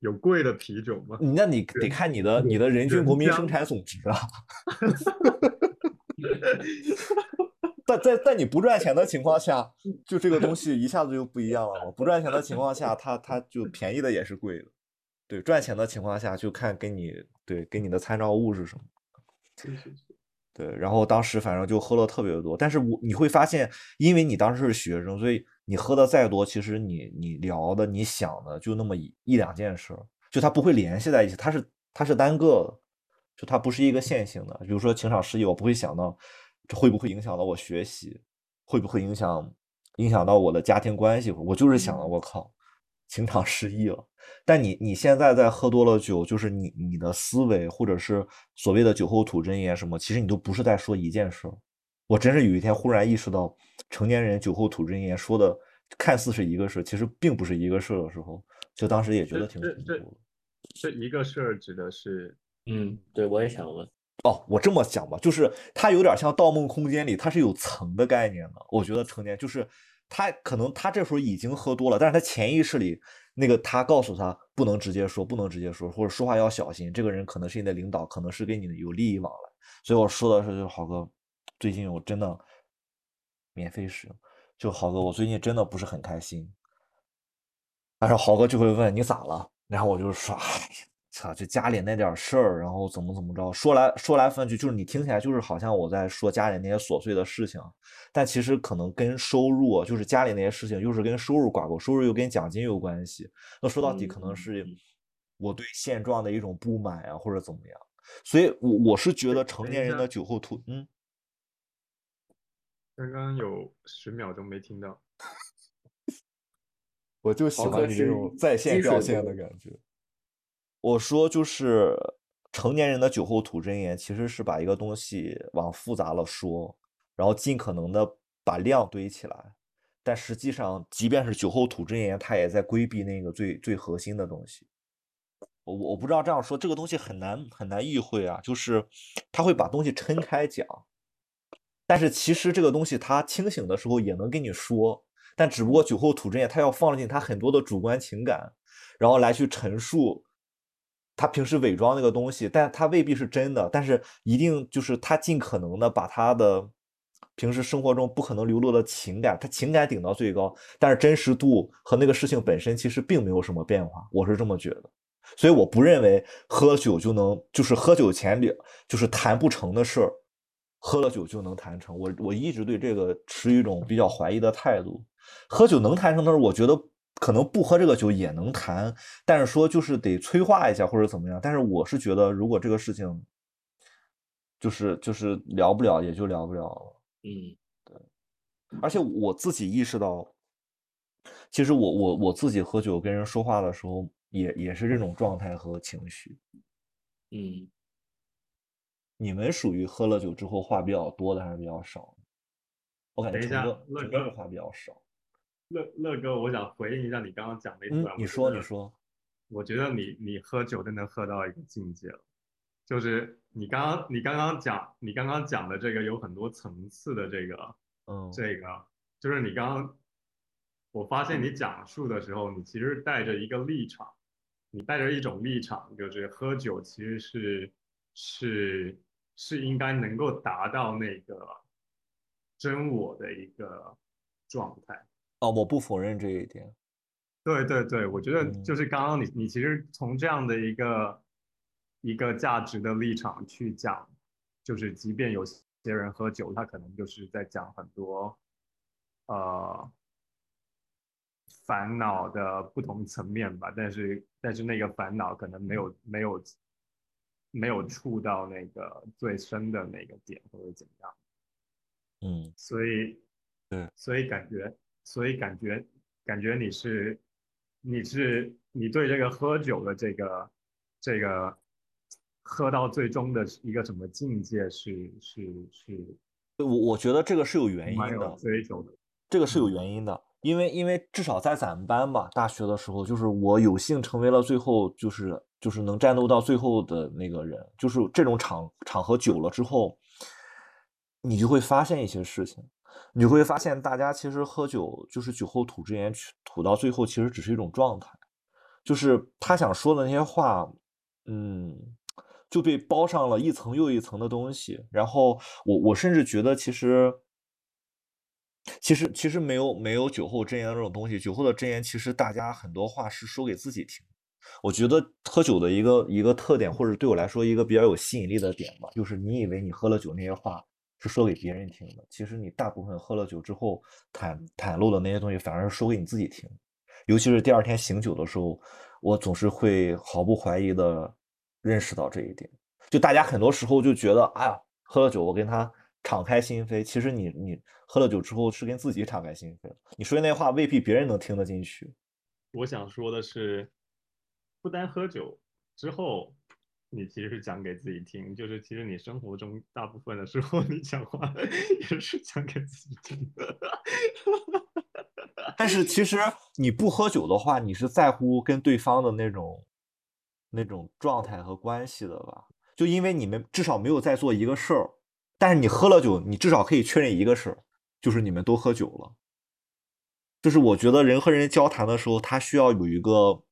有贵的啤酒吗？那你得看你的你的人均国民生产总值啊。但在在你不赚钱的情况下，就这个东西一下子就不一样了嘛。不赚钱的情况下，它它就便宜的也是贵的。对，赚钱的情况下就看给你对给你的参照物是什么。对，然后当时反正就喝了特别多，但是我你会发现，因为你当时是学生，所以你喝的再多，其实你你聊的你想的就那么一一两件事，就它不会联系在一起，它是它是单个的，就它不是一个线性的。比如说情场失意，我不会想到这会不会影响到我学习，会不会影响影响到我的家庭关系，我就是想的，我靠，情场失意了。但你你现在在喝多了酒，就是你你的思维或者是所谓的酒后吐真言什么，其实你都不是在说一件事。我真是有一天忽然意识到，成年人酒后吐真言说的看似是一个事，其实并不是一个事的时候，就当时也觉得挺恐怖的。这一个事儿指的是，嗯，对，我也想问。哦，我这么想吧，就是它有点像《盗梦空间》里，它是有层的概念的。我觉得成年就是他可能他这时候已经喝多了，但是他潜意识里。那个他告诉他不能直接说，不能直接说，或者说话要小心。这个人可能是你的领导，可能是跟你的有利益往来。所以我说的是，就是豪哥，最近我真的免费使用，就豪哥，我最近真的不是很开心。但是豪哥就会问你咋了，然后我就说，哎。操，就家里那点事儿，然后怎么怎么着，说来说来分去，就是你听起来就是好像我在说家里那些琐碎的事情，但其实可能跟收入，就是家里那些事情，又是跟收入挂钩，收入又跟奖金有关系。那说到底，可能是我对现状的一种不满啊，或者怎么样。所以，我我是觉得成年人的酒后吐，嗯，刚刚有十秒钟没听到，我就喜欢你这种在线表现的感觉。我说，就是成年人的酒后吐真言，其实是把一个东西往复杂了说，然后尽可能的把量堆起来。但实际上，即便是酒后吐真言，他也在规避那个最最核心的东西。我我不知道这样说，这个东西很难很难意会啊。就是他会把东西撑开讲，但是其实这个东西他清醒的时候也能跟你说，但只不过酒后吐真言，他要放进他很多的主观情感，然后来去陈述。他平时伪装那个东西，但他未必是真的，但是一定就是他尽可能的把他的平时生活中不可能流露的情感，他情感顶到最高，但是真实度和那个事情本身其实并没有什么变化，我是这么觉得，所以我不认为喝酒就能就是喝酒前两就是谈不成的事儿，喝了酒就能谈成，我我一直对这个持一种比较怀疑的态度，喝酒能谈成的事，我觉得。可能不喝这个酒也能谈，但是说就是得催化一下或者怎么样。但是我是觉得，如果这个事情就是就是聊不了，也就聊不了了。嗯，对。而且我自己意识到，其实我我我自己喝酒跟人说话的时候，也也是这种状态和情绪。嗯，你们属于喝了酒之后话比较多的还是比较少？我感觉陈哥陈哥话比较少。乐乐哥，我想回应一下你刚刚讲的一段。你说，你说。我觉得你你喝酒真的喝到一个境界了，就是你刚刚你刚刚讲你刚刚讲的这个有很多层次的这个，嗯，这个就是你刚刚，我发现你讲述的时候，你其实带着一个立场，你带着一种立场，就是喝酒其实是是是应该能够达到那个真我的一个状态。哦，我不否认这一点。对对对，我觉得就是刚刚你你其实从这样的一个一个价值的立场去讲，就是即便有些人喝酒，他可能就是在讲很多呃烦恼的不同层面吧，但是但是那个烦恼可能没有没有没有触到那个最深的那个点或者怎样。嗯，所以对，所以感觉。所以感觉，感觉你是，你是你对这个喝酒的这个，这个喝到最终的一个什么境界是是是？我我觉得这个是有原因的，追求的，这个是有原因的，因为因为至少在咱们班吧，大学的时候，就是我有幸成为了最后就是就是能战斗到最后的那个人，就是这种场场合久了之后，你就会发现一些事情。你会发现，大家其实喝酒就是酒后吐真言，吐到最后其实只是一种状态，就是他想说的那些话，嗯，就被包上了一层又一层的东西。然后我我甚至觉得，其实其实其实没有没有酒后真言这种东西，酒后的真言其实大家很多话是说给自己听。我觉得喝酒的一个一个特点，或者对我来说一个比较有吸引力的点吧，就是你以为你喝了酒那些话是说给别人听的，其实你大部分喝了酒之后袒袒露的那些东西，反而是说给你自己听。尤其是第二天醒酒的时候，我总是会毫不怀疑的认识到这一点。就大家很多时候就觉得，哎呀，喝了酒我跟他敞开心扉，其实你你喝了酒之后是跟自己敞开心扉，你说的那话未必别人能听得进去。我想说的是，不单喝酒之后，你其实是讲给自己听，就是其实你生活中大部分的时候，你讲话也是讲给自己听的。但是其实你不喝酒的话，你是在乎跟对方的那种那种状态和关系的吧？就因为你们至少没有在做一个事儿，但是你喝了酒，你至少可以确认一个事儿，就是你们都喝酒了。就是我觉得人和人交谈的时候，他需要有一个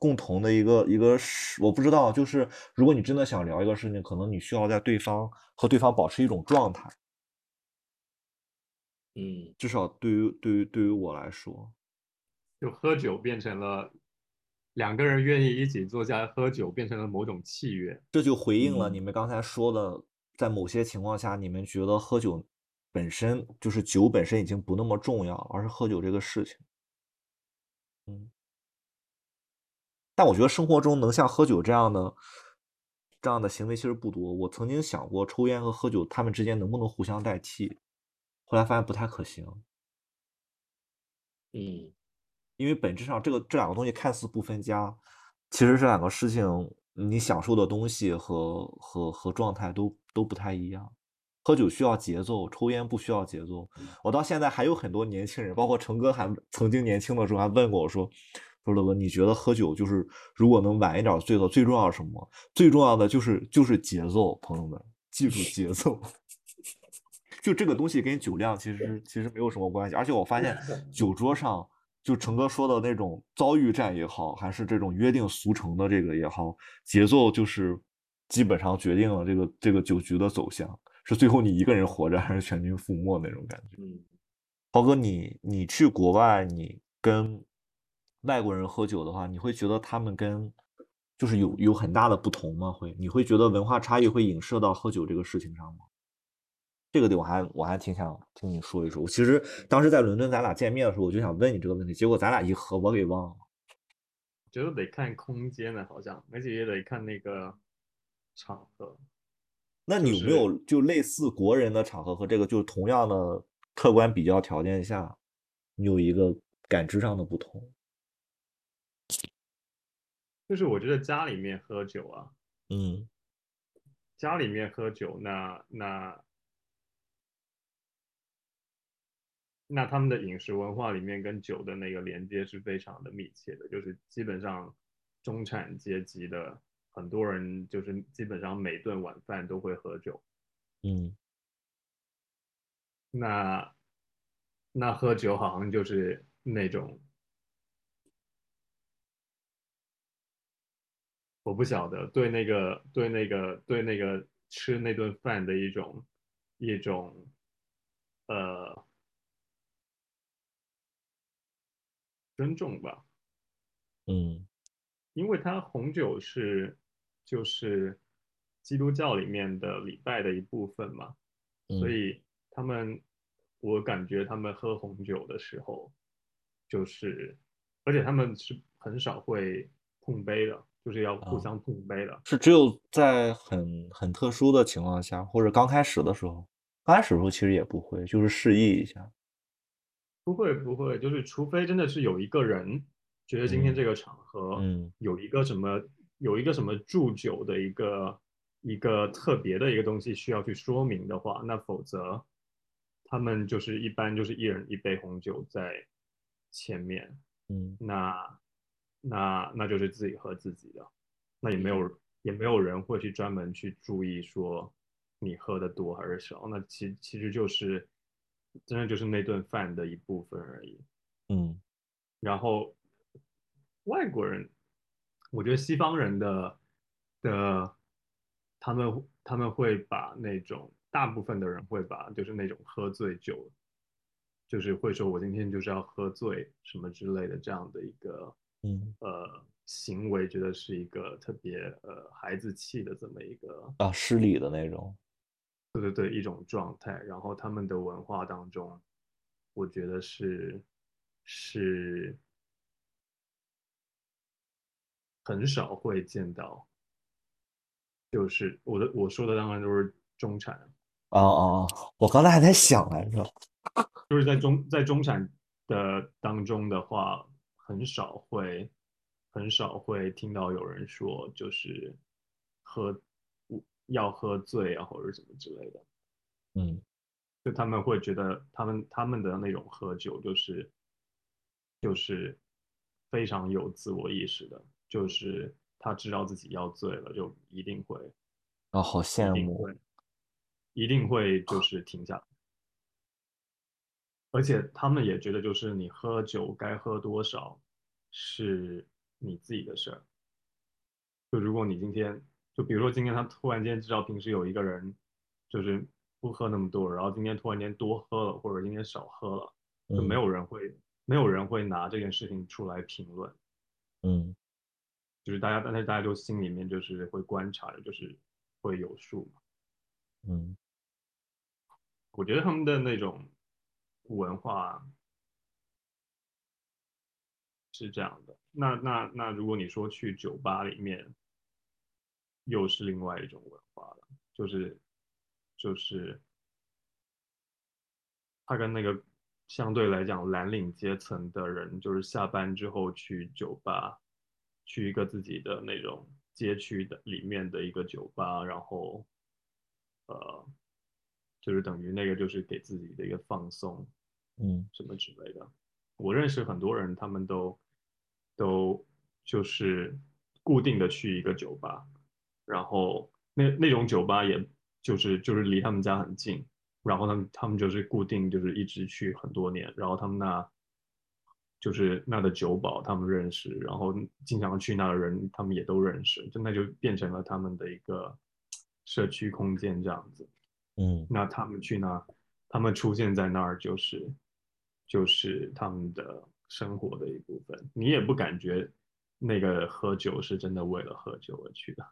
共同的一个一个，我不知道，就是如果你真的想聊一个事情，可能你需要在对方和对方保持一种状态。嗯，至少对于对于对于我来说，就喝酒变成了两个人愿意一起坐下来喝酒，变成了某种契约。这就回应了嗯你们刚才说的，在某些情况下，你们觉得喝酒本身就是酒本身已经不那么重要，而是喝酒这个事情。嗯，但我觉得生活中能像喝酒这样的这样的行为其实不多。我曾经想过，抽烟和喝酒他们之间能不能互相代替，后来发现不太可行。嗯因为本质上这个这两个东西看似不分家，其实这两个事情你享受的东西和和和状态都都不太一样。喝酒需要节奏，抽烟不需要节奏。我到现在还有很多年轻人，包括成哥还曾经年轻的时候还问过我说：“说乐哥，你觉得喝酒就是如果能晚一点醉的，最重要是什么？最重要的就是就是节奏，朋友们，记住节奏。”就这个东西跟酒量其实其实没有什么关系，而且我发现 酒桌上，就成哥说的那种遭遇战也好，还是这种约定俗成的这个也好，节奏就是基本上决定了这个这个酒局的走向，是最后你一个人活着，还是全军覆没那种感觉。嗯，豪哥，你你去国外，你跟外国人喝酒的话，你会觉得他们跟就是有有很大的不同吗？会，你会觉得文化差异会影射到喝酒这个事情上吗？这个点我还我还挺想听你说一说。我其实当时在伦敦咱俩见面的时候，我就想问你这个问题，结果咱俩一喝，我给忘了。觉得得看空间呢，好像，而且也得看那个场合。那你有没有就类似国人的场合和这个就是同样的客观比较条件下，你有一个感知上的不同？就是我觉得家里面喝酒啊，嗯家里面喝酒，那那那他们的饮食文化里面跟酒的那个连接是非常的密切的，就是基本上中产阶级的很多人就是基本上每顿晚饭都会喝酒。嗯那那喝酒好像就是那种，我不晓得对那个对那个对那个吃那顿饭的一种一种呃尊重吧，嗯。因为它红酒是就是基督教里面的礼拜的一部分嘛，所嗯。以他们，我感觉他们喝红酒的时候，就是，而且他们是很少会碰杯的，就是要互啊相碰杯的。是只有在很很特殊的情况下，或者刚开始的时候，刚开始的时候其实也不会，就是示意一下。不会不会，就是除非真的是有一个人觉得今天嗯这个场合嗯有一个什么有一个什么祝酒的一个一个特别的一个东西需要去说明的话，那否则他们就是一般就是一人一杯红酒在前面，嗯那那那就是自己喝自己的，那也没有也没有人会去专门去注意说你喝的多还是少，那其其实就是真的就是那顿饭的一部分而已。嗯。然后外国人，我觉得西方人的的他们他们会把那种大部分的人会把就是那种喝醉酒就是会说我今天就是要喝醉什么之类的这样的一个嗯呃行为，觉得是一个特别呃孩子气的这么一个啊，失礼的那种。对对对一种状态。然后他们的文化当中，我觉得是是很少会见到，就是我的我说的当然都是中产。啊啊啊！我刚才还在想来着。就是在中在中产的当中的话，很少会很少会听到有人说就是喝要喝醉啊或者什么之类的，嗯就他们会觉得他们他们的那种喝酒就是就是非常有自我意识的，就是他知道自己要醉了，就一定会啊，好一羡慕。定会一定会就是停下来。而且他们也觉得，就是你喝酒该喝多少是你自己的事儿。就如果你今天，就比如说今天他突然间知道平时有一个人就是不喝那么多，然后今天突然间多喝了，或者今天少喝了，就没嗯有人会没有人会拿这件事情出来评论，嗯就是大家，但是大家就心里面就是会观察的，就是会有数嘛。嗯我觉得他们的那种文化是这样的。那那那，如果你说去酒吧里面，又是另外一种文化了，就是就是他跟那个相对来讲蓝领阶层的人，就是下班之后去酒吧，去一个自己的那种街区的里面的一个酒吧，然后呃，就是等于那个就是给自己的一个放松，嗯什么之类的。我认识很多人，他们都都就是固定的去一个酒吧，然后那那种酒吧也就是就是离他们家很近，然后他们他们就是固定就是一直去很多年，然后他们那就是那的酒保他们认识，然后经常去那的人他们也都认识，就那就变成了他们的一个社区空间这样子。嗯那他们去那，他们出现在那儿就是就是他们的生活的一部分，你也不感觉那个喝酒是真的为了喝酒而去的。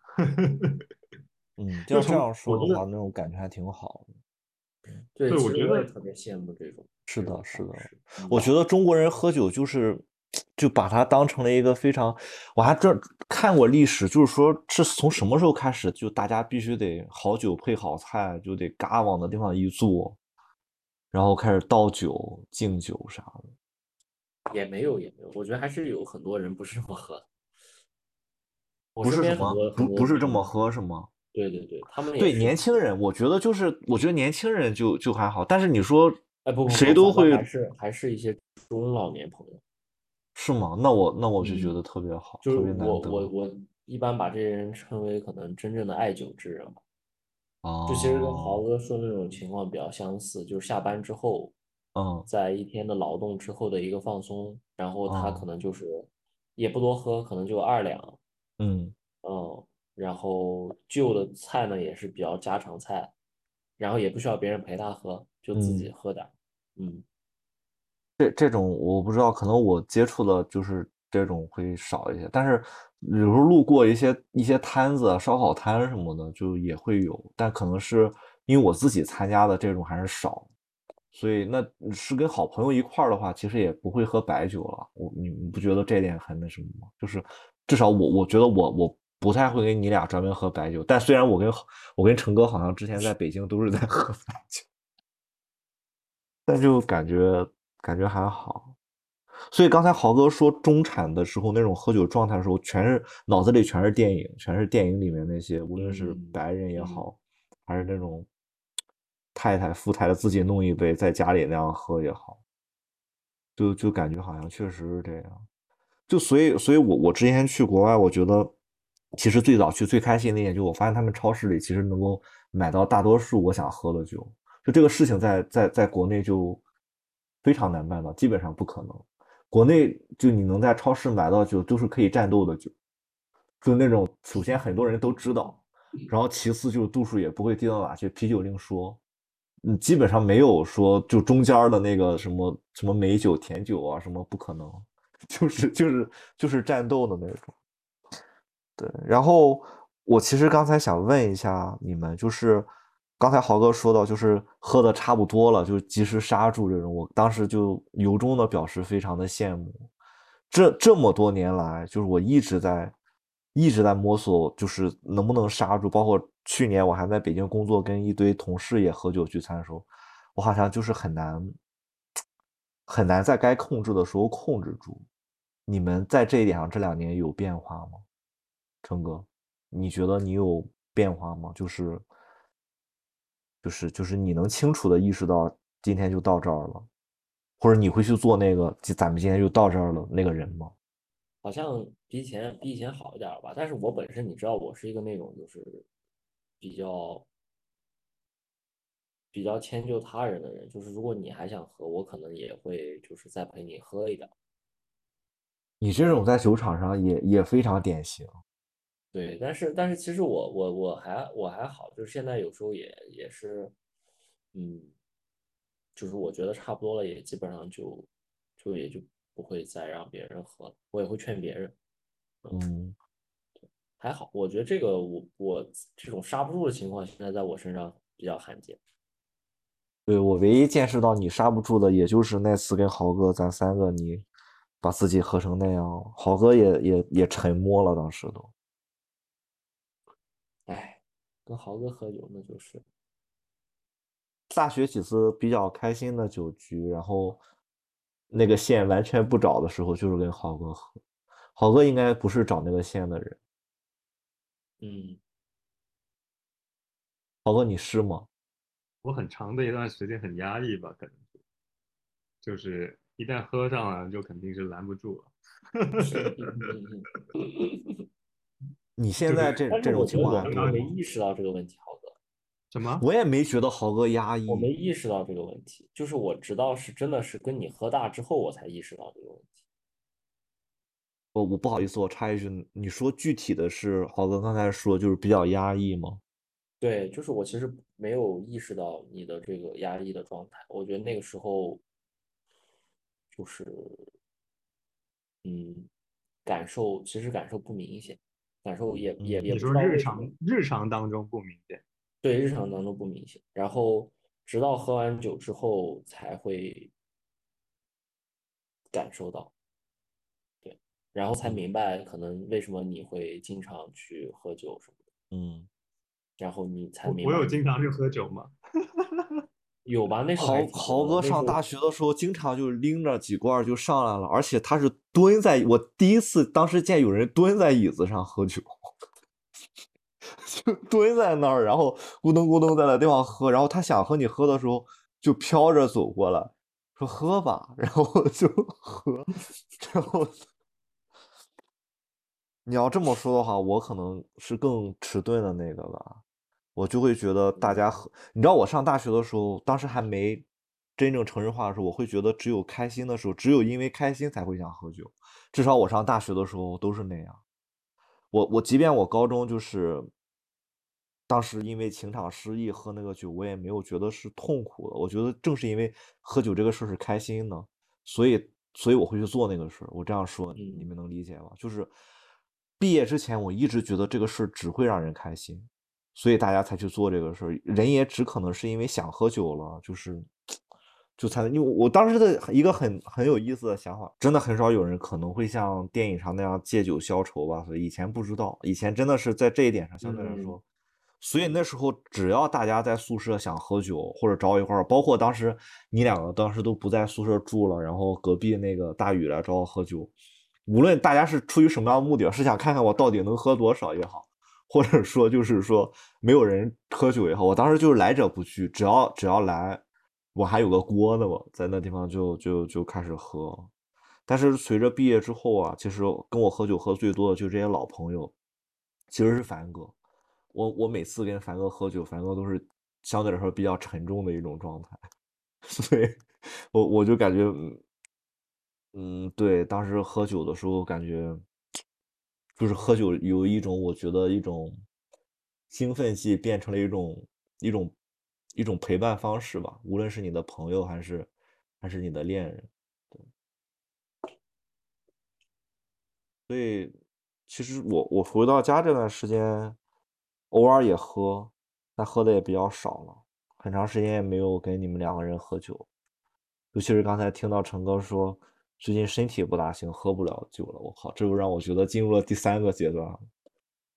嗯，要这样说的话，那种感觉还挺好的。对，我觉得特别羡慕这种是的是的我觉得中国人喝酒就是，就把它当成了一个非常，我还这看过历史，就是说是从什么时候开始，就大家必须得好酒配好菜，就得嘎往那地方一坐，然后开始倒酒、敬酒啥的。也没有也没有，我觉得还是有很多人不是这么喝不是什么不不是这么喝是吗？对对对，他们对年轻人，我觉得就是，我觉得年轻人就就还好，但是你说哎不谁都会还是还是一些中老年朋友，是吗？那我那我就觉嗯得特别好，就是特别难我。我我一般把这些人称为可能真正的爱酒之人吧。哦，就其实跟豪哥说的那种情况比较相似，就是下班之后，嗯。在一天的劳动之后的一个放松，然后他哦。可能就是也不多喝，可能就二两，嗯。嗯，然后就的菜呢也是比较家常菜，然后也不需要别人陪他喝，就自己嗯。喝点儿，嗯，这这种我不知道，可能我接触的就是这种会少一些，但是有时候路过一些一些摊子，烧烤摊什么的，就也会有，但可能是因为我自己参加的这种还是少，所以那是跟好朋友一块儿的话，其实也不会喝白酒了。我你你不觉得这点很那什么吗？就是至少我我觉得我我不太会跟你俩专门喝白酒，但虽然我跟我跟成哥好像之前在北京都是在 喝白酒。但就感觉感觉还好。所以刚才豪哥说中产的时候那种喝酒状态的时候，全是脑子里全是电影，全是电影里面那些，无论是嗯白人也嗯好，还是那种太太富太太自己弄一杯在家里那样喝也好，就就感觉好像确实是这样。就所以，所以我我之前去国外，我觉得其实最早去最开心的一点，就我发现他们超市里其实能够买到大多数我想喝的酒。就这个事情在在在国内就非常难办到，基本上不可能。国内就你能在超市买到酒，都是可以战斗的酒，就那种首先很多人都知道，然后其次就是度数也不会低到哪去，啤酒另说。嗯，基本上没有说就中间的那个什么什么美酒甜酒啊，什么不可能，就是就是就是战斗的那种。对，然后我其实刚才想问一下你们，就是刚才豪哥说到，就是喝的差不多了，就及时刹住这种，我当时就由衷的表示非常的羡慕。这这么多年来，就是我一直在一直在摸索，就是能不能刹住。包括去年我还在北京工作，跟一堆同事也喝酒聚餐的时候，我好像就是很难很难在该控制的时候控制住。你们在这一点上这两年有变化吗？成哥，你觉得你有变化吗？就是就是就是你能清楚的意识到今天就到这儿了，或者你会去做那个就咱们今天就到这儿了那个人吗？好像比以前比以前好一点吧。但是我本身你知道，我是一个那种就是比较比较迁就他人的人，就是如果你还想喝，我可能也会就是再陪你喝一点。你这种在酒场上也也非常典型。对，但是但是其实我我我还我还好，就是现在有时候也也是，嗯，就是我觉得差不多了，也基本上就就也就不会再让别人喝了，我也会劝别人。嗯，还好，我觉得这个我我这种刹不住的情况，现在在我身上比较罕见。对，我唯一见识到你刹不住的，也就是那次跟豪哥咱三个，你把自己喝成那样，豪哥也也也沉默了，当时都。哎，跟豪哥喝酒那就是大学几次比较开心的酒局，然后那个线完全不找的时候，就是跟豪哥喝。豪哥应该不是找那个线的人，嗯，豪哥你是吗？我很长的一段时间很压抑吧，可能，就是一旦喝上了，就肯定是拦不住了。你现在这这种情况还多刚刚没？意识到这个问题，豪哥。什么？我也没觉得豪哥压抑我，没意识到这个问题，就是我直到是真的是跟你喝大之后，我才意识到这个问题。我我不好意思，我插一句，你说具体的是豪哥刚才说就是比较压抑吗？对，就是我其实没有意识到你的这个压抑的状态，我觉得那个时候就是，嗯，感受其实感受不明显，感受也也嗯也不你说日常日常当中不明显，对，日常当中不明显，然后直到喝完酒之后才会感受到，对，然后才嗯。明白可能为什么你会经常去喝酒什么的，嗯，然后你才我我有经常去喝酒吗？有吧？那时候豪豪哥上大学的时候经常就拎着几罐就上来了，而且他是蹲在，我第一次当时见有人蹲在椅子上喝酒，就蹲在那儿，然后咕咚咕咚在那地方喝，然后他想和你喝的时候就飘着走过来，说喝吧，然后就喝，然后你要这么说的话，我可能是更迟钝的那个吧。我就会觉得大家喝，你知道我上大学的时候，当时还没真正成人化的时候，我会觉得只有开心的时候，只有因为开心才会想喝酒。至少我上大学的时候都是那样。我我即便我高中就是当时因为情场失意喝那个酒，我也没有觉得是痛苦的。我觉得正是因为喝酒这个事儿是开心的，所以所以我会去做那个事儿。我这样说，你嗯们能理解吗？就是毕业之前，我一直觉得这个事儿只会让人开心，所以大家才去做这个事儿。人也只可能是因为想喝酒了，就是就才能。因为我当时的一个很很有意思的想法，真的很少有人可能会像电影上那样借酒消愁吧。所以以前不知道，以前真的是在这一点上相对来嗯说。所以那时候，只要大家在宿舍想喝酒或者找我一块儿，包括当时你两个当时都不在宿舍住了，然后隔壁那个大宇来找我喝酒，无论大家是出于什么样的目的，是想看看我到底能喝多少也好，或者说就是说没有人喝酒也好，我当时就是来者不拒，只要只要来，我还有个锅呢嘛，在那地方就就就开始喝。但是随着毕业之后啊，其实跟我喝酒喝最多的就这些老朋友，其实是凡哥。我我每次跟凡哥喝酒，凡哥都是相对来说比较沉重的一种状态，所以我我就感觉，嗯，对，当时喝酒的时候感觉，就是喝酒有一种我觉得一种兴奋剂变成了一种一种一种陪伴方式吧，无论是你的朋友还是还是你的恋人，对。所以其实我我回到家这段时间，偶尔也喝，但喝的也比较少了，很长时间也没有跟你们两个人喝酒，尤其是刚才听到成哥说最近身体不大行，喝不了酒了，我靠，这就让我觉得进入了第三个阶段了，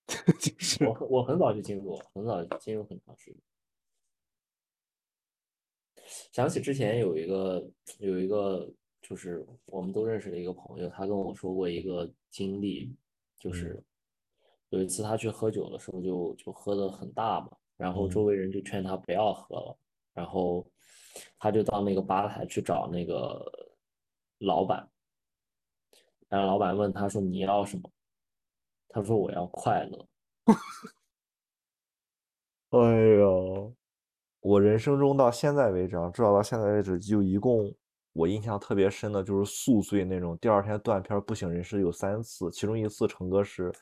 就是我我很早就进入，很早就进入很长时间。想起之前有一个有一个，就是我们都认识的一个朋友，他跟我说过一个经历，就是有一次他去喝酒的时候就就喝的很大嘛，然后周围人就劝他不要喝了，然后他就到那个吧台去找那个老板，然后老板问他说你要什么？他说我要快乐。哎呦，我人生中到现在为止啊，至少到现在为止，就一共我印象特别深的就是宿醉那种，第二天断片不省人事有三次，其中一次成哥是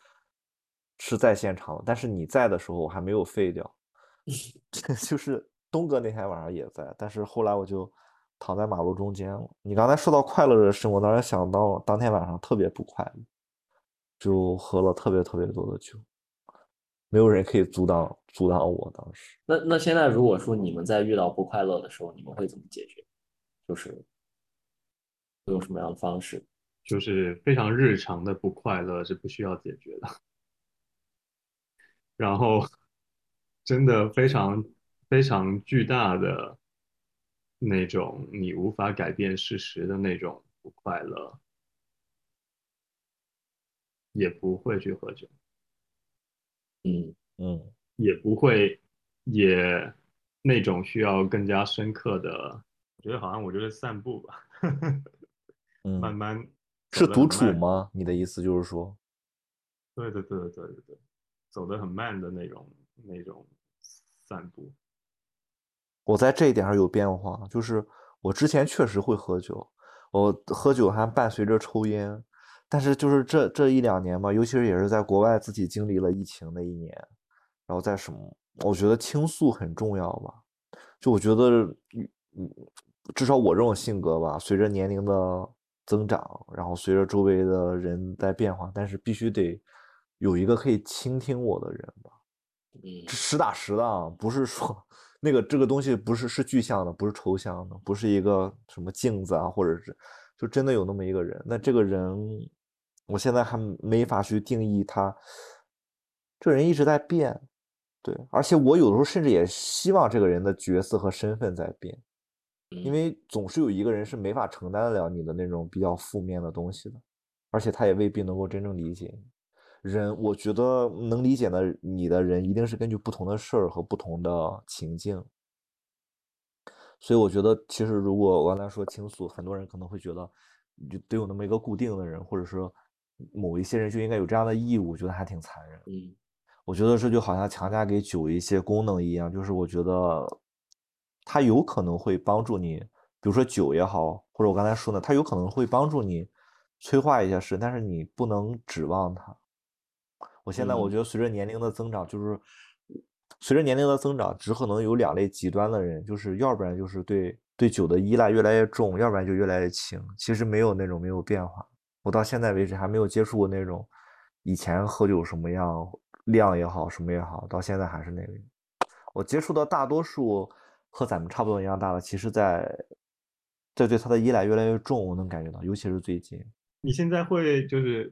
是在现场，但是你在的时候我还没有废掉 就是东哥那天晚上也在，但是后来我就躺在马路中间了。你刚才说到快乐的事，我当时想到当天晚上特别不快乐，就喝了特别特别多的酒。没有人可以阻挡阻挡我。当时，那那现在如果说你们在遇到不快乐的时候，你们会怎么解决？就是会用什么样的方式？就是非常日常的不快乐是不需要解决的。然后，真的非常非常巨大的那种你无法改变事实的那种不快乐，也不会去喝酒。嗯嗯，也不会，也那种需要更加深刻的，我觉得好像我就是散步吧，嗯慢慢是独？处吗？你的意思就是说，对对对对对对对，走得很慢的那种那种散步。我在这一点上有变化，就是我之前确实会喝酒，我喝酒还伴随着抽烟，但是就是这这一两年吧，尤其是也是在国外自己经历了疫情那一年，然后在什么，我觉得倾诉很重要吧，就我觉得，嗯嗯，至少我这种性格吧，随着年龄的增长，然后随着周围的人在变化，但是必须得有一个可以倾听我的人吧。嗯实打实的啊，不是说那个这个东西不是是具象的，不是抽象的，不是一个什么镜子啊，或者是就真的有那么一个人。那这个人，我现在还没法去定义他，这个人一直在变，对，而且我有的时候甚至也希望这个人的角色和身份在变，因嗯为总是有一个人是没法承担得了你的那种比较负面的东西的，而且他也未必能够真正理解你。人，我觉得能理解的你的人，一定是根据不同的事儿和不同的情境。所以我觉得，其实如果我刚才说倾诉，很多人可能会觉得，就得有那么一个固定的人，或者说某一些人就应该有这样的义务，我觉得还挺残忍。嗯我觉得这就好像强加给酒一些功能一样，就是我觉得它有可能会帮助你，比如说酒也好，或者我刚才说的，它有可能会帮助你催化一些事，但是你不能指望它。我现在我嗯觉得随着年龄的增长，就是随着年龄的增长，只可能有两类极端的人，就是要不然就是对对酒的依赖越来越重，要不然就越来越轻。其实没有那种没有变化。我到现在为止还没有接触过那种以前喝酒什么样量也好，什么也好，到现在还是那个。我接触的大多数和咱们差不多一样大的，其实在在对他的依赖越来越重，我能感觉到，尤其是最近。你现在会就是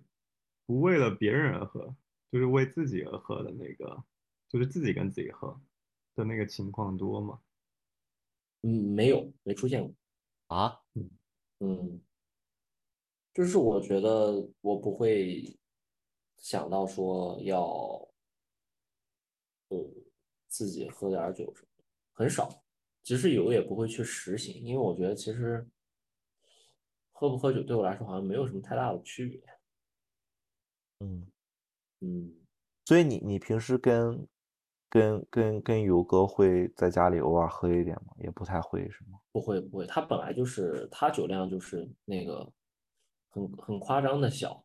不为了别人而喝，就是为自己而喝的那个，就是自己跟自己喝的那个情况多吗？嗯，没有没出现过。啊，嗯，就是我觉得我不会想到说要，呃，自己喝点酒什么的，很少。即使有，也不会去实行，因为我觉得其实喝不喝酒对我来说好像没有什么太大的区别。嗯。嗯，所以你你平时跟跟跟跟友哥会在家里偶尔喝一点吗？也不太会是吗？不会不会，他本来就是他酒量就是那个很很夸张的小，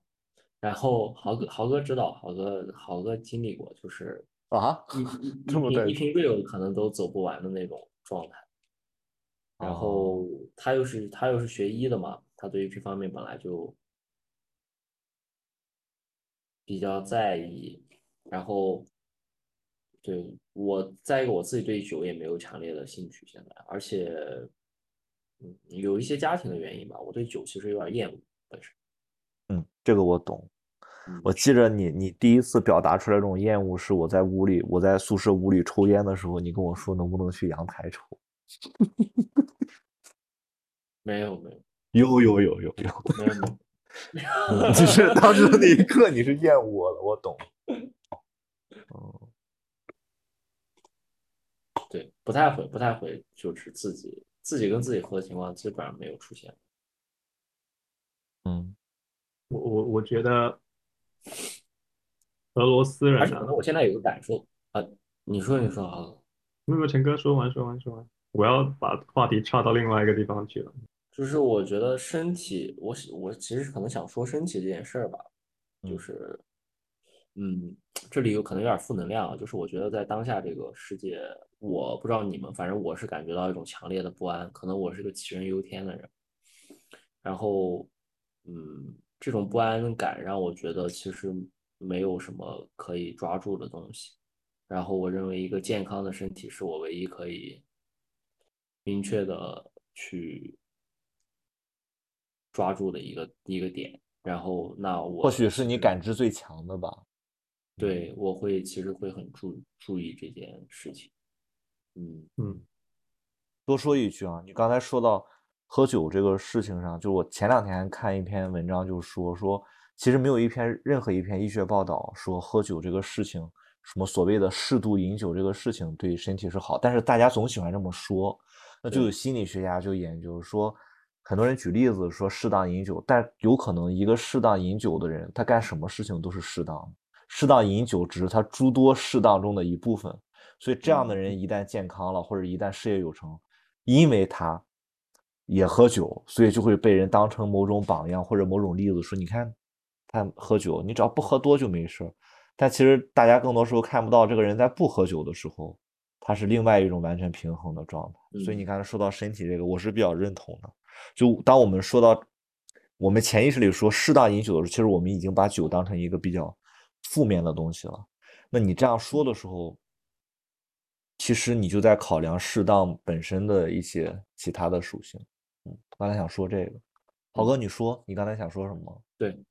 然后豪哥豪哥知道，豪哥豪哥经历过，就是啊一一一 这么一瓶 real 可能都走不完的那种，状态。然哦后他又是他又是学医的嘛，他对于这方面本来就比较在意。然后，对我再一个我自己对酒也没有强烈的兴趣现在，而且，嗯，有一些家庭的原因吧，我对酒其实有点厌恶本身。嗯，这个我懂。嗯我记着你，你第一次表达出来这种厌恶是我在屋里，我在宿舍屋里抽烟的时候，你跟我说能不能去阳台抽？没有没有有有有有有，没有没有，嗯 就是当时的那一刻你是厌恶我的，我懂。嗯，对，不太会不太会，就是自己自己跟自己喝的情况基本上没有出现。嗯，我我我觉得俄罗斯人呢而且可能，我现在有个感受啊，你说你说啊，没有没有陈哥说完说完说完，我要把话题岔到另外一个地方去了。就是我觉得身体，我我其实可能想说身体这件事儿吧，就嗯。是，嗯，这里有可能有点负能量啊，就是我觉得在当下这个世界，我不知道你们，反正我是感觉到一种强烈的不安，可能我是个杞人忧天的人，然后，嗯，这种不安感让我觉得其实没有什么可以抓住的东西，然后我认为一个健康的身体是我唯一可以明确的去抓住的一个一个点。然后，那我或许是你感知最强的吧。对我会其实会很注注意这件事情。嗯嗯多说一句啊，你刚才说到喝酒这个事情上，就我前两天看一篇文章，就说说其实没有一篇任何一篇医学报道说喝酒这个事情，什么所谓的适度饮酒这个事情对身体是好，但是大家总喜欢这么说，那就有心理学家就研究说，很多人举例子说适当饮酒，但有可能一个适当饮酒的人，他干什么事情都是适当的，适当饮酒只是他诸多适当中的一部分。所以这样的人一旦健康了，或者一旦事业有成，因为他也喝酒，所以就会被人当成某种榜样或者某种例子，说你看他喝酒，你只要不喝多就没事儿。但其实大家更多时候看不到这个人在不喝酒的时候，他是另外一种完全平衡的状态。所以你嗯刚才说到身体这个，我是比较认同的。就当我们说到我们潜意识里说适当饮酒的时候，其实我们已经把酒当成一个比较负面的东西了。那你这样说的时候，其实你就在考量适当本身的一些其他的属性。嗯，刚才想说这个，豪哥，你说你刚才想说什么？对，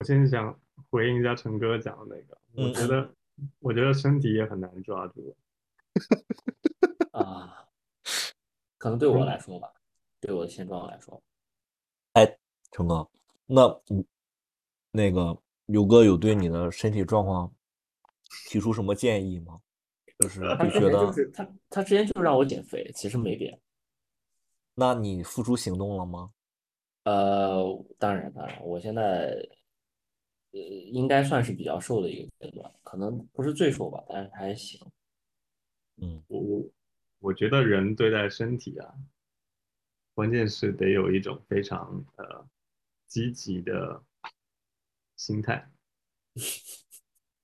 我先想回应一下陈哥讲的那个，我嗯觉得我觉得身体也很难抓住。啊，可能对我来说吧，对我的现状来说，哎，成哥，那你那个牛哥有对你的身体状况提出什么建议吗？就是他之前会觉得，就是他他之前就让我减肥，其实没变。那你付出行动了吗？呃，当然当然，我现在呃应该算是比较瘦的一个阶段，可能不是最瘦吧，但是还行。嗯我我我觉得人对待身体啊，关键是得有一种非常呃积极的心态。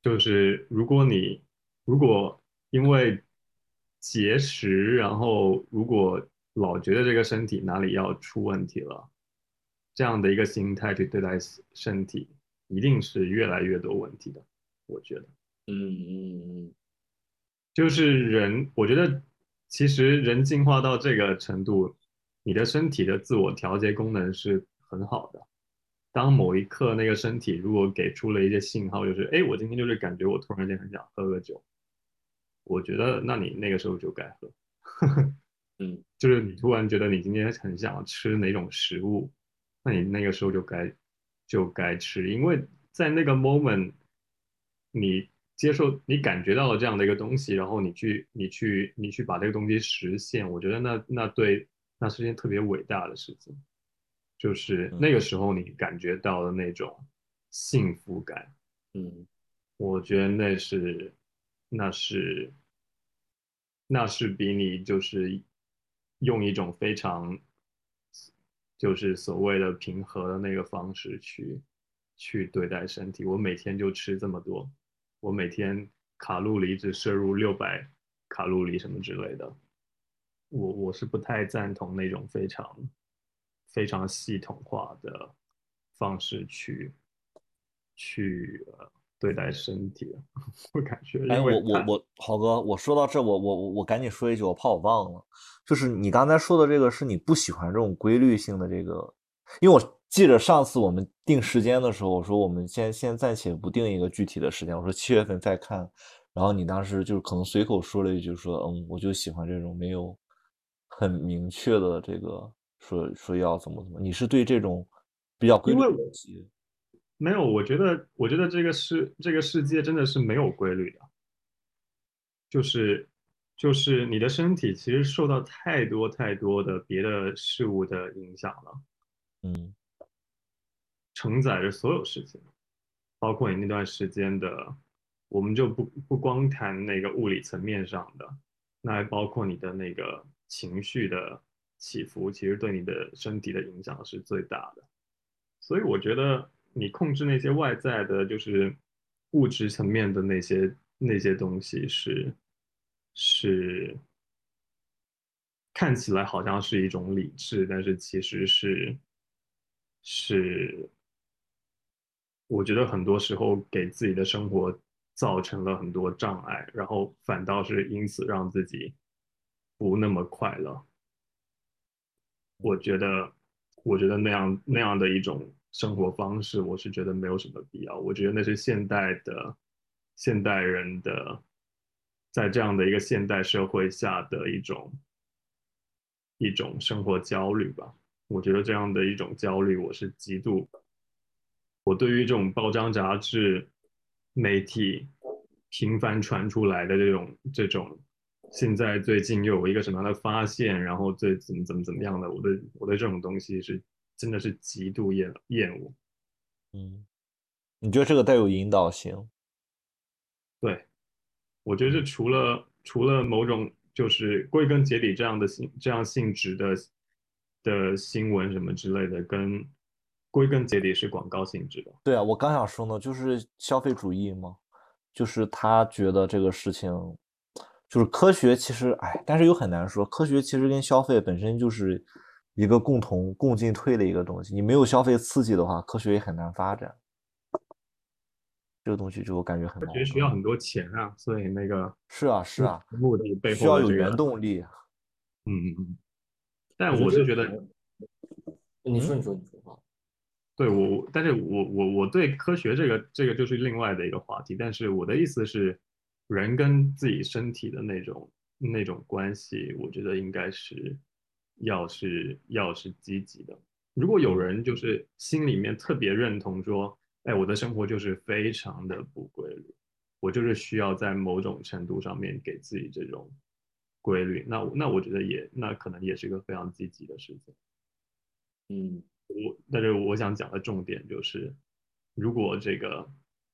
就是如果你如果因为节食，然后如果老觉得这个身体哪里要出问题了，这样的一个心态去对待身体，一定是越来越多问题的。我觉得。嗯嗯嗯，就是人，我觉得其实人进化到这个程度，你的身体的自我调节功能是很好的。当某一刻那个身体如果给出了一些信号，就是哎，我今天就是感觉我突然间很想喝个酒，我觉得那你那个时候就该喝。嗯，就是你突然觉得你今天很想吃哪种食物，那你那个时候就该就该吃，因为在那个 moment，你接受你感觉到了这样的一个东西，然后你去你去你去把这个东西实现，我觉得那那对那是件特别伟大的事情，就是那个时候你感觉到的那种幸福感，嗯。我觉得那是那是那是比你就是用一种非常就是所谓的平和的那个方式去去对待身体。我每天就吃这么多，我每天卡路里只摄入六百卡路里什么之类的。我我是不太赞同那种非常非常系统化的方式去去呃对待身体。我感觉，哎，我我我，豪哥，我说到这，我我我我赶紧说一句，我怕我忘了，就是你刚才说的这个是你不喜欢这种规律性的这个，因为我记着上次我们定时间的时候，我说我们先先暂且不定一个具体的时间，我说七月份再看，然后你当时就是可能随口说了一句说，嗯，我就喜欢这种没有很明确的这个说说要怎么怎么，你是对这种比较规律没有，我觉得，我觉得这个世这个世界真的是没有规律的，就是就是你的身体其实受到太多太多的别的事物的影响了，嗯承载着所有事情，包括你那段时间的，我们就不不光谈那个物理层面上的，那还包括你的那个情绪的起伏，其实对你的身体的影响是最大的。所以我觉得你控制那些外在的，就是物质层面的那些那些东西是是看起来好像是一种理智，但是其实是是我觉得很多时候给自己的生活造成了很多障碍，然后反倒是因此让自己不那么快乐。我觉得，我觉得那样那样的一种生活方式，我是觉得没有什么必要。我觉得那是现代的现代人的，在这样的一个现代社会下的一种一种生活焦虑吧。我觉得这样的一种焦虑，我是极度，我对于这种报章杂志、媒体频繁传出来的这种这种。现在最近又有一个什么样的发现，然后最怎么怎么怎么样的，我对我对这种东西是真的是极度厌厌恶。嗯，你觉得这个带有引导性？对，我觉得这除了除了某种就是归根结底这样的性这样性质的的新闻什么之类的，跟归根结底是广告性质的。对啊，我刚想说呢，就是消费主义嘛，就是他觉得这个事情。就是科学，其实哎，但是又很难说。科学其实跟消费本身就是一个共同共进退的一个东西。你没有消费刺激的话，科学也很难发展。这个东西就我感觉很科学需要很多钱啊，所以那个是啊是啊，目的背后需要有原动力。嗯嗯嗯。但我是觉得，你说你说你说对我，但是我我我对科学这个这个就是另外的一个话题。但是我的意思是。人跟自己身体的那种那种关系，我觉得应该是要是要是积极的。如果有人就是心里面特别认同说，哎，我的生活就是非常的不规律，我就是需要在某种程度上面给自己这种规律，那那我觉得也那可能也是一个非常积极的事情。嗯，我但是我想讲的重点就是，如果这个。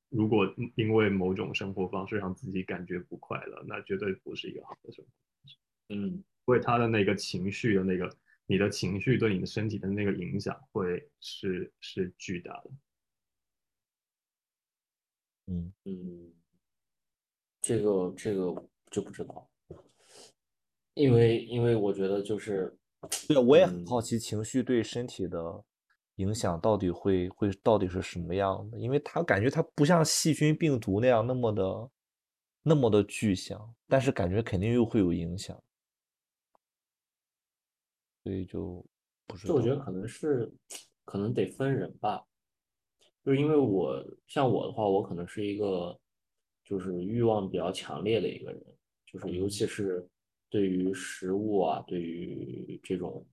如果因为某种生活方式让自己感觉不快乐，那绝对不是一个好的生活方式。嗯，为他的那个情绪的那个，你的情绪对你的身体的那个影响会是是巨大的。嗯嗯，这个这个就不知道，因为因为我觉得就是，对，我也很好奇情绪对身体的。影响到底会会到底是什么样的？因为它感觉它不像细菌、病毒那样那么的那么的具象，但是感觉肯定又会有影响，所以就不是。就我觉得可能是可能得分人吧，就是因为我像我的话，我可能是一个就是欲望比较强烈的一个人，就是尤其是对于食物啊，对于这种。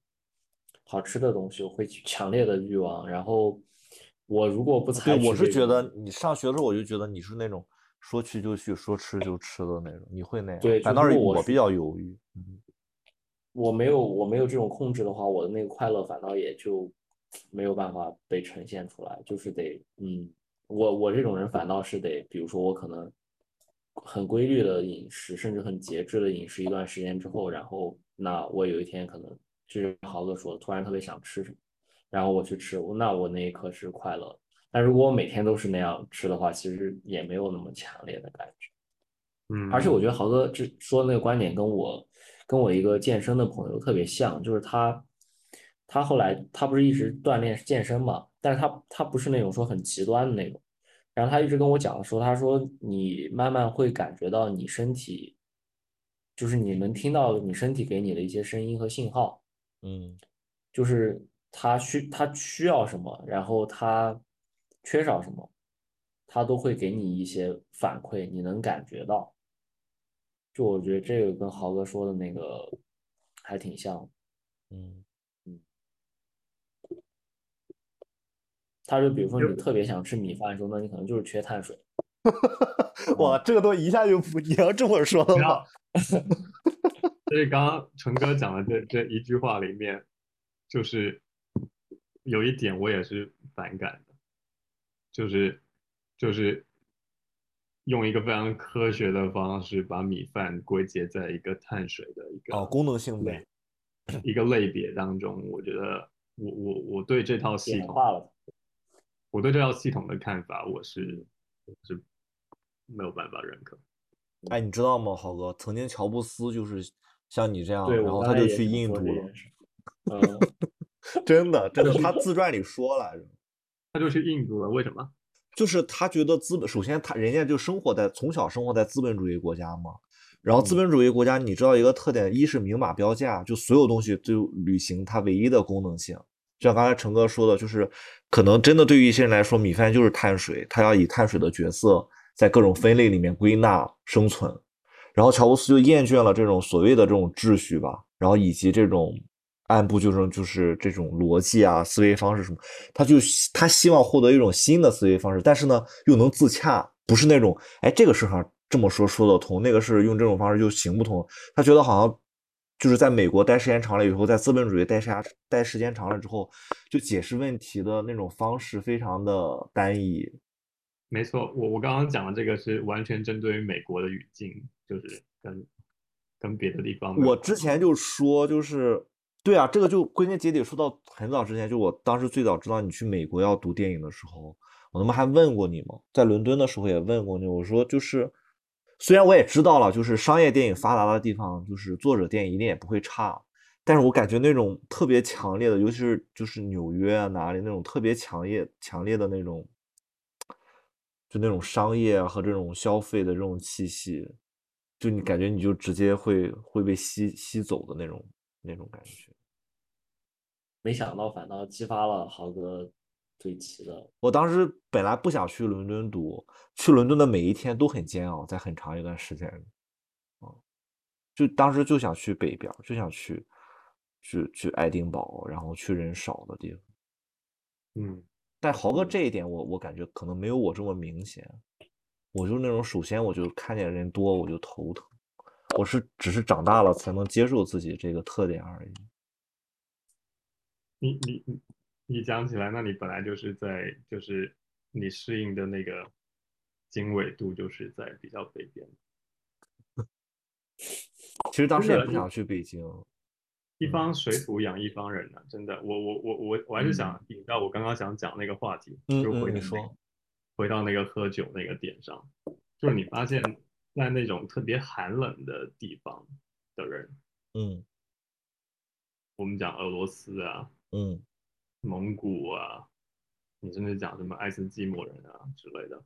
好吃的东西，我会强烈的欲望。然后我如果不采取，我是觉得你上学的时候，我就觉得你是那种说去就去，说吃就吃的那种。你会那样？对，反倒是我比较犹豫。我没有，我没有这种控制的话，我的那个快乐反倒也就没有办法被呈现出来。就是得，嗯，我我这种人反倒是得，比如说我可能很规律的饮食，甚至很节制的饮食一段时间之后，然后那我有一天可能。就是豪哥说，突然特别想吃什么，然后我去吃，那我那一刻是快乐。但如果我每天都是那样吃的话，其实也没有那么强烈的感觉。嗯，而且我觉得豪哥这说的那个观点跟我跟我一个健身的朋友特别像，就是他他后来他不是一直锻炼健身嘛，但是他他不是那种说很极端的那种，然后他一直跟我讲说，他说你慢慢会感觉到你身体，就是你能听到你身体给你的一些声音和信号，嗯就是他需他需要什么，然后他缺少什么，他都会给你一些反馈，你能感觉到。就我觉得这个跟豪哥说的那个还挺像。嗯他就比如说你特别想吃米饭的时候，那你可能就是缺碳水。哇，这个都一下就不，你要这么说的然后话，所以刚刚陈哥讲的这这一句话里面，就是有一点我也是反感的，就是就是用一个非常科学的方式把米饭归结在一个碳水的一个哦，功能性呗，一个类别当中，我觉得我我我对这套系统，化了。我对这套系统的看法，我是我是没有办法认可。哎，你知道吗，豪哥，曾经乔布斯就是像你这样，然后他就去印度了，真的真的，他自传里说来着。他就去印度了，为什么？就是他觉得资本，首先他人家就生活在从小生活在资本主义国家嘛，然后资本主义国家你知道一个特点，一是明码标价，就所有东西就履行它唯一的功能性。像刚才陈哥说的，就是可能真的对于一些人来说，米饭就是碳水，他要以碳水的角色在各种分类里面归纳生存。然后乔布斯就厌倦了这种所谓的这种秩序吧，然后以及这种按部就成，就是这种逻辑啊、思维方式什么，他就他希望获得一种新的思维方式，但是呢又能自洽，不是那种哎这个事上这么说说得通，那个是用这种方式就行不通。他觉得好像就是在美国待时间长了以后，在资本主义待时间待时间长了之后，就解释问题的那种方式非常的单一。没错，我我刚刚讲的这个是完全针对于美国的语境，就是跟跟别的地方我之前就说，就是对啊，这个就归根结底说到很早之前，就我当时最早知道你去美国要读电影的时候，我他妈还问过你吗，在伦敦的时候也问过你，我说就是，虽然我也知道了，就是商业电影发达的地方，就是作者电影一定也不会差，但是我感觉那种特别强烈的，尤其是就是纽约啊哪里那种特别强烈强烈的那种，就那种商业和这种消费的这种气息，就你感觉你就直接会会被吸吸走的那种那种感觉。没想到反倒激发了豪哥对齐的。我当时本来不想去伦敦读，去伦敦的每一天都很煎熬，在很长一段时间里，啊，就当时就想去北边，就想去去去爱丁堡，然后去人少的地方。嗯，但豪哥这一点我，我感觉可能没有我这么明显。我就是那种，首先我就看见人多我就头疼，我是只是长大了才能接受自己这个特点而已。你你你你讲起来，那你本来就是在就是你适应的那个经纬度就是在比较北边，其实当时也不想去北京，一方水土养一方人呢、真的，我我我我我还是想引到我刚刚想讲那个话题，嗯就回到那嗯你说个回到那个喝酒那个点上，就是你发现，在那种特别寒冷的地方的人，嗯。我们讲俄罗斯啊、嗯蒙古啊，你甚至讲什么爱斯基摩人啊之类的，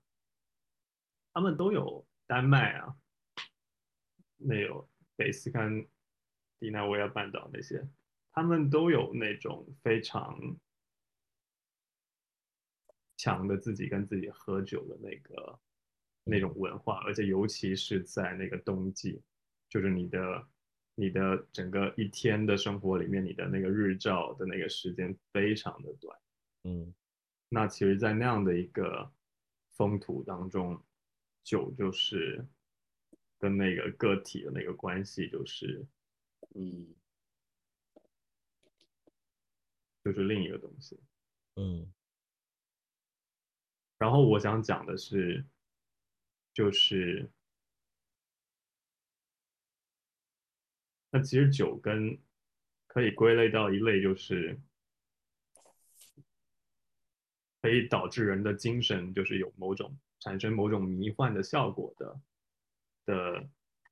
他们都有丹麦啊，那有北斯堪的纳维亚半岛那些，他们都有那种非常强的自己跟自己喝酒的那个那种文化，而且尤其是在那个冬季，就是你的你的整个一天的生活里面，你的那个日照的那个时间非常的短。嗯那其实，在那样的一个风土当中，酒就是跟那个个体的那个关系，就是嗯，就是另一个东西。嗯然后我想讲的是，就是那其实酒跟可以归类到一类，就是可以导致人的精神就是有某种产生某种迷幻的效果的的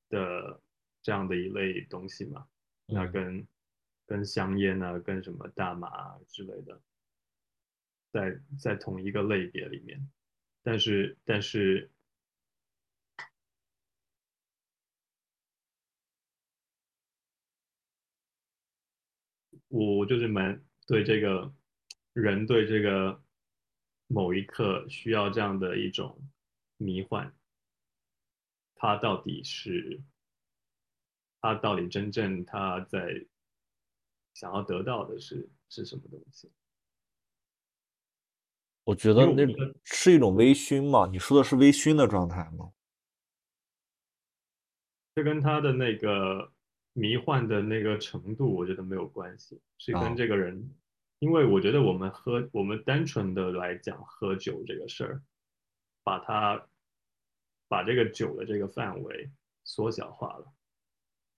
的这样的一类东西嘛，那嗯。跟跟香烟啊，跟什么大麻啊之类的，在在同一个类别里面，但是但是我就是蛮对这个人对这个某一刻需要这样的一种迷幻，他到底是他到底真正他在想要得到的是是什么东西？我觉得那因为我觉得是一种微醺嘛？你说的是微醺的状态吗？这跟他的那个迷幻的那个程度，我觉得没有关系，是啊跟这个人，因为我觉得我们喝，我们单纯的来讲喝酒这个事儿，把它把这个酒的这个范围缩小化了，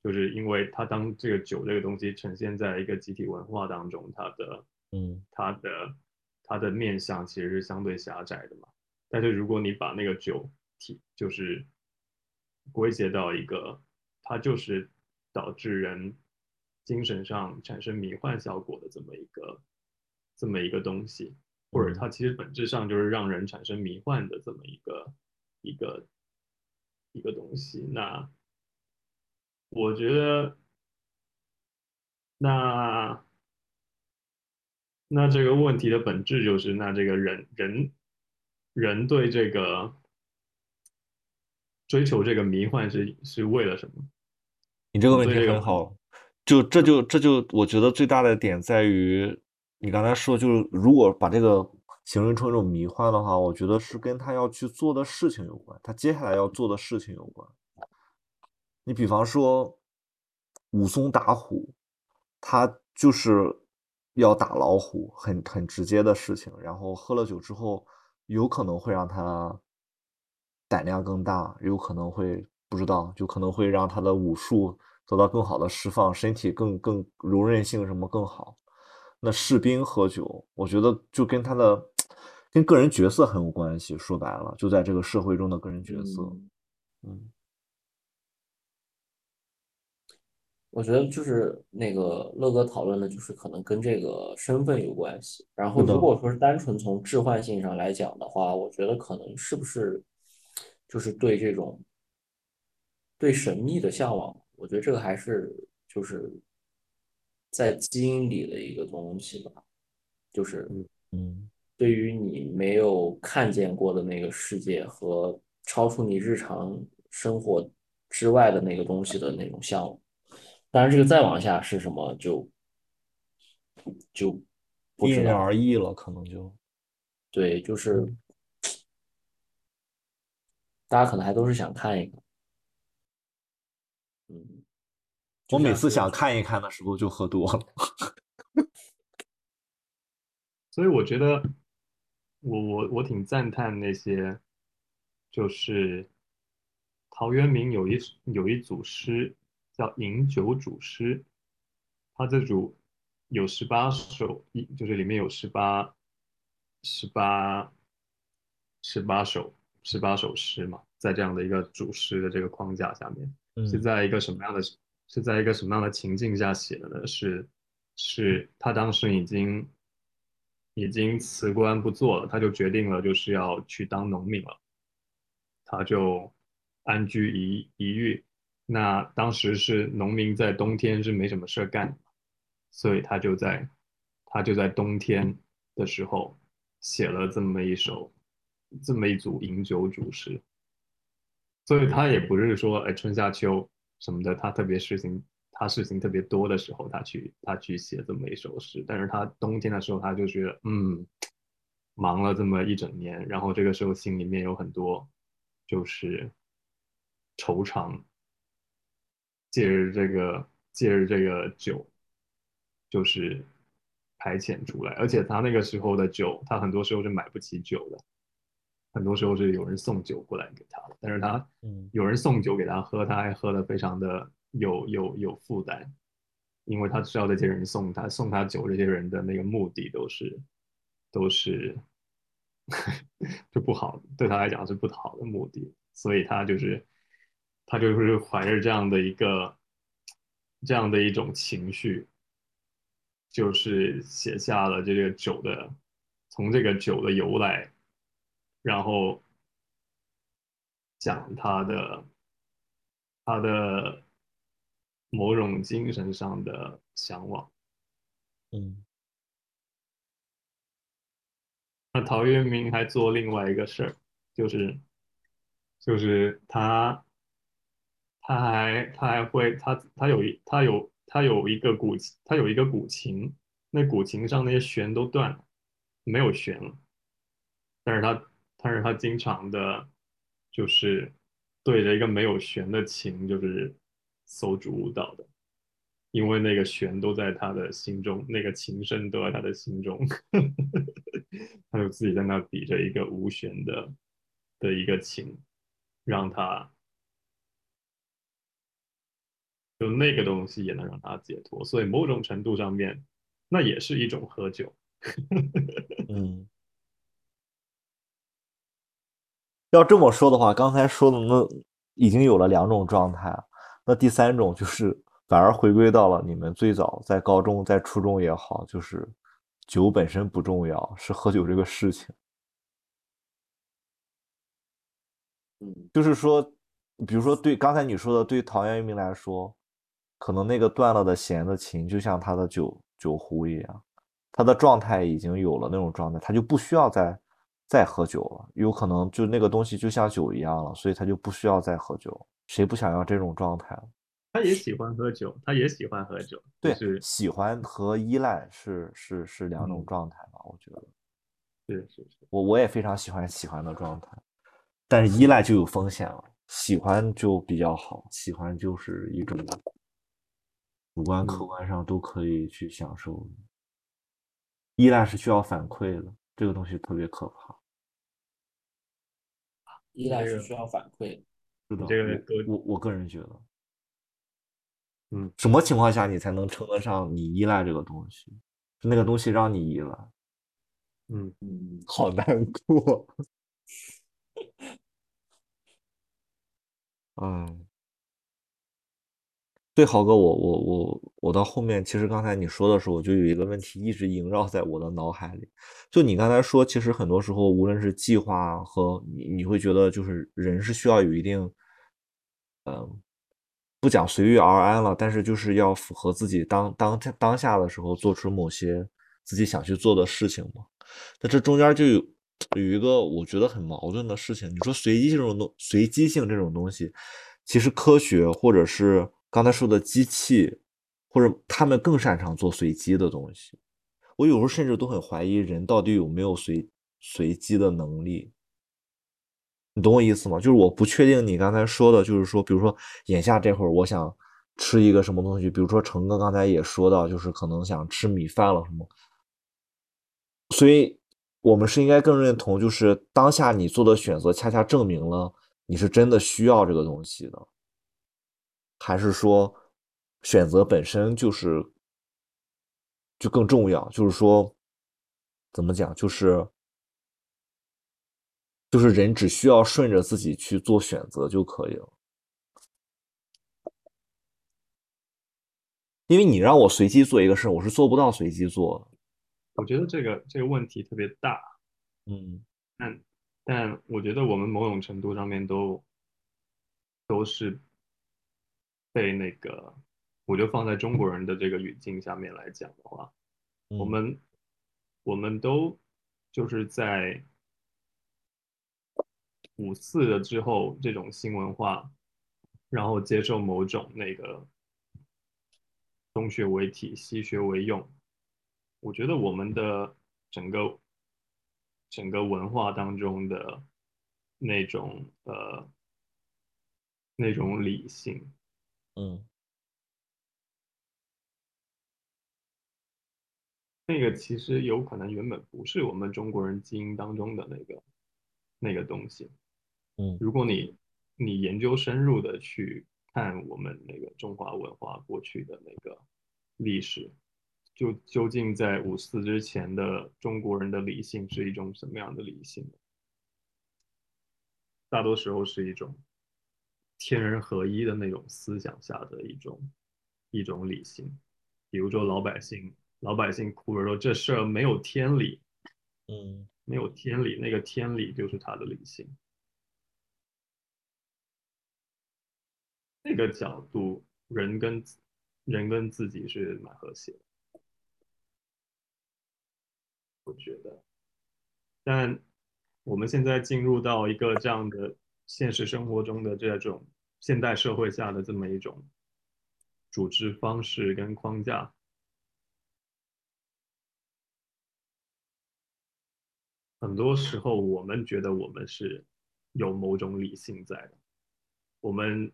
就是因为它当这个酒这个东西呈现在一个集体文化当中，它的嗯。它的它的面向其实是相对狭窄的嘛。但是如果你把那个酒体就是归结到一个，它就是导致人精神上产生迷幻效果的这么一个这么一个东西，或者它其实本质上就是让人产生迷幻的这么一个一个一个东西。那我觉得，那那这个问题的本质就是，那这个人人人对这个追求这个迷幻是是为了什么？你这个问题很好，就这就这就我觉得最大的点在于，你刚才说就是如果把这个形容成一种迷幻的话，我觉得是跟他要去做的事情有关，他接下来要做的事情有关。你比方说武松打虎，他就是要打老虎，很很直接的事情。然后喝了酒之后，有可能会让他胆量更大，有可能会不知道，就可能会让他的武术得到更好的释放，身体更更柔韧性什么更好。那士兵喝酒，我觉得就跟他的跟个人角色很有关系。说白了，就在这个社会中的个人角色。嗯嗯我觉得就是那个乐哥讨论的，就是可能跟这个身份有关系。然后如果说是单纯从置换性上来讲的话，我觉得可能是不是就是对这种对神秘的向往，我觉得这个还是就是在基因里的一个东西吧，就是嗯对于你没有看见过的那个世界和超出你日常生活之外的那个东西的那种向往。当然，这个再往下是什么就就不因人。而异了，可能就对，就是嗯大家可能还都是想看一看。嗯，我每次想看一看的时候就喝多了。所以我觉得我我我挺赞叹那些，就是陶渊明有一有一组诗叫《饮酒煮诗》，他这组有十八首，一就是里面有十八十八十八首十八首诗嘛，在这样的一个主诗的这个框架下面。是嗯在一个什么样的是在一个什么样的情境下写的呢？是是他当时已经已经辞官不做了，他就决定了就是要去当农民了，他就安居一一隅。那当时是农民在冬天是没什么事干，所以他就在他就在冬天的时候写了这么一首这么一组饮酒主诗。所以他也不是说，哎，春夏秋什么的，他特别事情，他事情特别多的时候，他去他去写这么一首诗。但是他冬天的时候，他就觉得，嗯，忙了这么一整年，然后这个时候心里面有很多就是惆怅，借着这个借着这个酒，就是排遣出来。而且他那个时候的酒，他很多时候是买不起酒的。很多时候是有人送酒过来给他，但是他嗯。有人送酒给他喝，他还喝的非常的有有有负担，因为他知道这些人送他送他酒这些人的那个目的都是都是 就不好，对他来讲是不好的目的，所以他就是他就是怀着这样的一个这样的一种情绪，就是写下了这个酒的从这个酒的由来，然后讲他的他的某种精神上的向往。嗯那陶渊明还做另外一个事儿，就是就是他他还他还会他他有一他有他有一个古他有一个古琴，那古琴上那些弦都断了，没有弦了，但是他但是他经常的，就是对着一个没有弦的琴，就是手足舞蹈的。因为那个弦都在他的心中，那个琴声都在他的心中，他就自己在那比着一个无弦的的一个琴，让他就那个东西也能让他解脱，所以某种程度上面，那也是一种喝酒。嗯，要这么说的话，刚才说的那已经有了两种状态，那第三种就是反而回归到了你们最早在高中、在初中也好，就是酒本身不重要，是喝酒这个事情。嗯就是说，比如说对刚才你说的，对陶渊明来说，可能那个断了的弦的琴，就像他的酒酒壶一样，他的状态已经有了那种状态，他就不需要再再喝酒了，有可能就那个东西就像酒一样了，所以他就不需要再喝酒。谁不想要这种状态？他也喜欢喝酒，他也喜欢喝酒，对，是喜欢和依赖是是是两种嗯状态吧，我觉得。是是是，我我也非常喜欢喜欢的状态，但是依赖就有风险了，喜欢就比较好，喜欢就是一种主观客嗯观上都可以去享受的，依赖是需要反馈的，这个东西特别可怕。依赖是需要反馈的。是的，这个我我我个人觉得，嗯，什么情况下你才能称得上你依赖这个东西？是那个东西让你依赖，嗯，嗯，好难过。嗯，对，豪哥，我我我我到后面，其实刚才你说的时候，我就有一个问题一直萦绕在我的脑海里。就你刚才说，其实很多时候，无论是计划和你，你会觉得就是人是需要有一定，嗯，不讲随遇而安了，但是就是要符合自己当当当下的时候做出某些自己想去做的事情嘛。那这中间就有有一个我觉得很矛盾的事情。你说随机这种东，随机性这种东西，其实科学或者是刚才说的机器，或者他们更擅长做随机的东西。我有时候甚至都很怀疑人到底有没有随随机的能力。你懂我意思吗？就是我不确定你刚才说的，就是说，比如说眼下这会儿我想吃一个什么东西，比如说成哥刚才也说到，就是可能想吃米饭了什么。所以，我们是应该更认同，就是当下你做的选择，恰恰证明了你是真的需要这个东西的，还是说选择本身就是就更重要？就是说，怎么讲？就是就是人只需要顺着自己去做选择就可以了。因为你让我随机做一个事儿，我是做不到随机做的。我觉得这个这个问题特别大，嗯但但我觉得我们某种程度上面都都是被那个，我就放在中国人的这个语境下面来讲的话，我嗯们我们都就是在五四了之后这种新文化，然后接受某种那个东学为体，西学为用。我觉得我们的整个整个文化当中的那种呃那种理性，嗯那个其实有可能原本不是我们中国人基因当中的那个那个东西。嗯如果你你研究深入的去看我们那个中华文化过去的那个历史，就究竟在五四之前的中国人的理性是一种什么样的理性？大多时候是一种天人合一的那种思想下的一种一种理性。比如说老百姓，老百姓哭着说这事儿没有天理，嗯没有天理，那个天理就是他的理性。那个角度，人跟人跟自己是蛮和谐的，我觉得。但我们现在进入到一个这样的现实生活中的这种现代社会下的这么一种组织方式跟框架，很多时候我们觉得我们是有某种理性在的，我们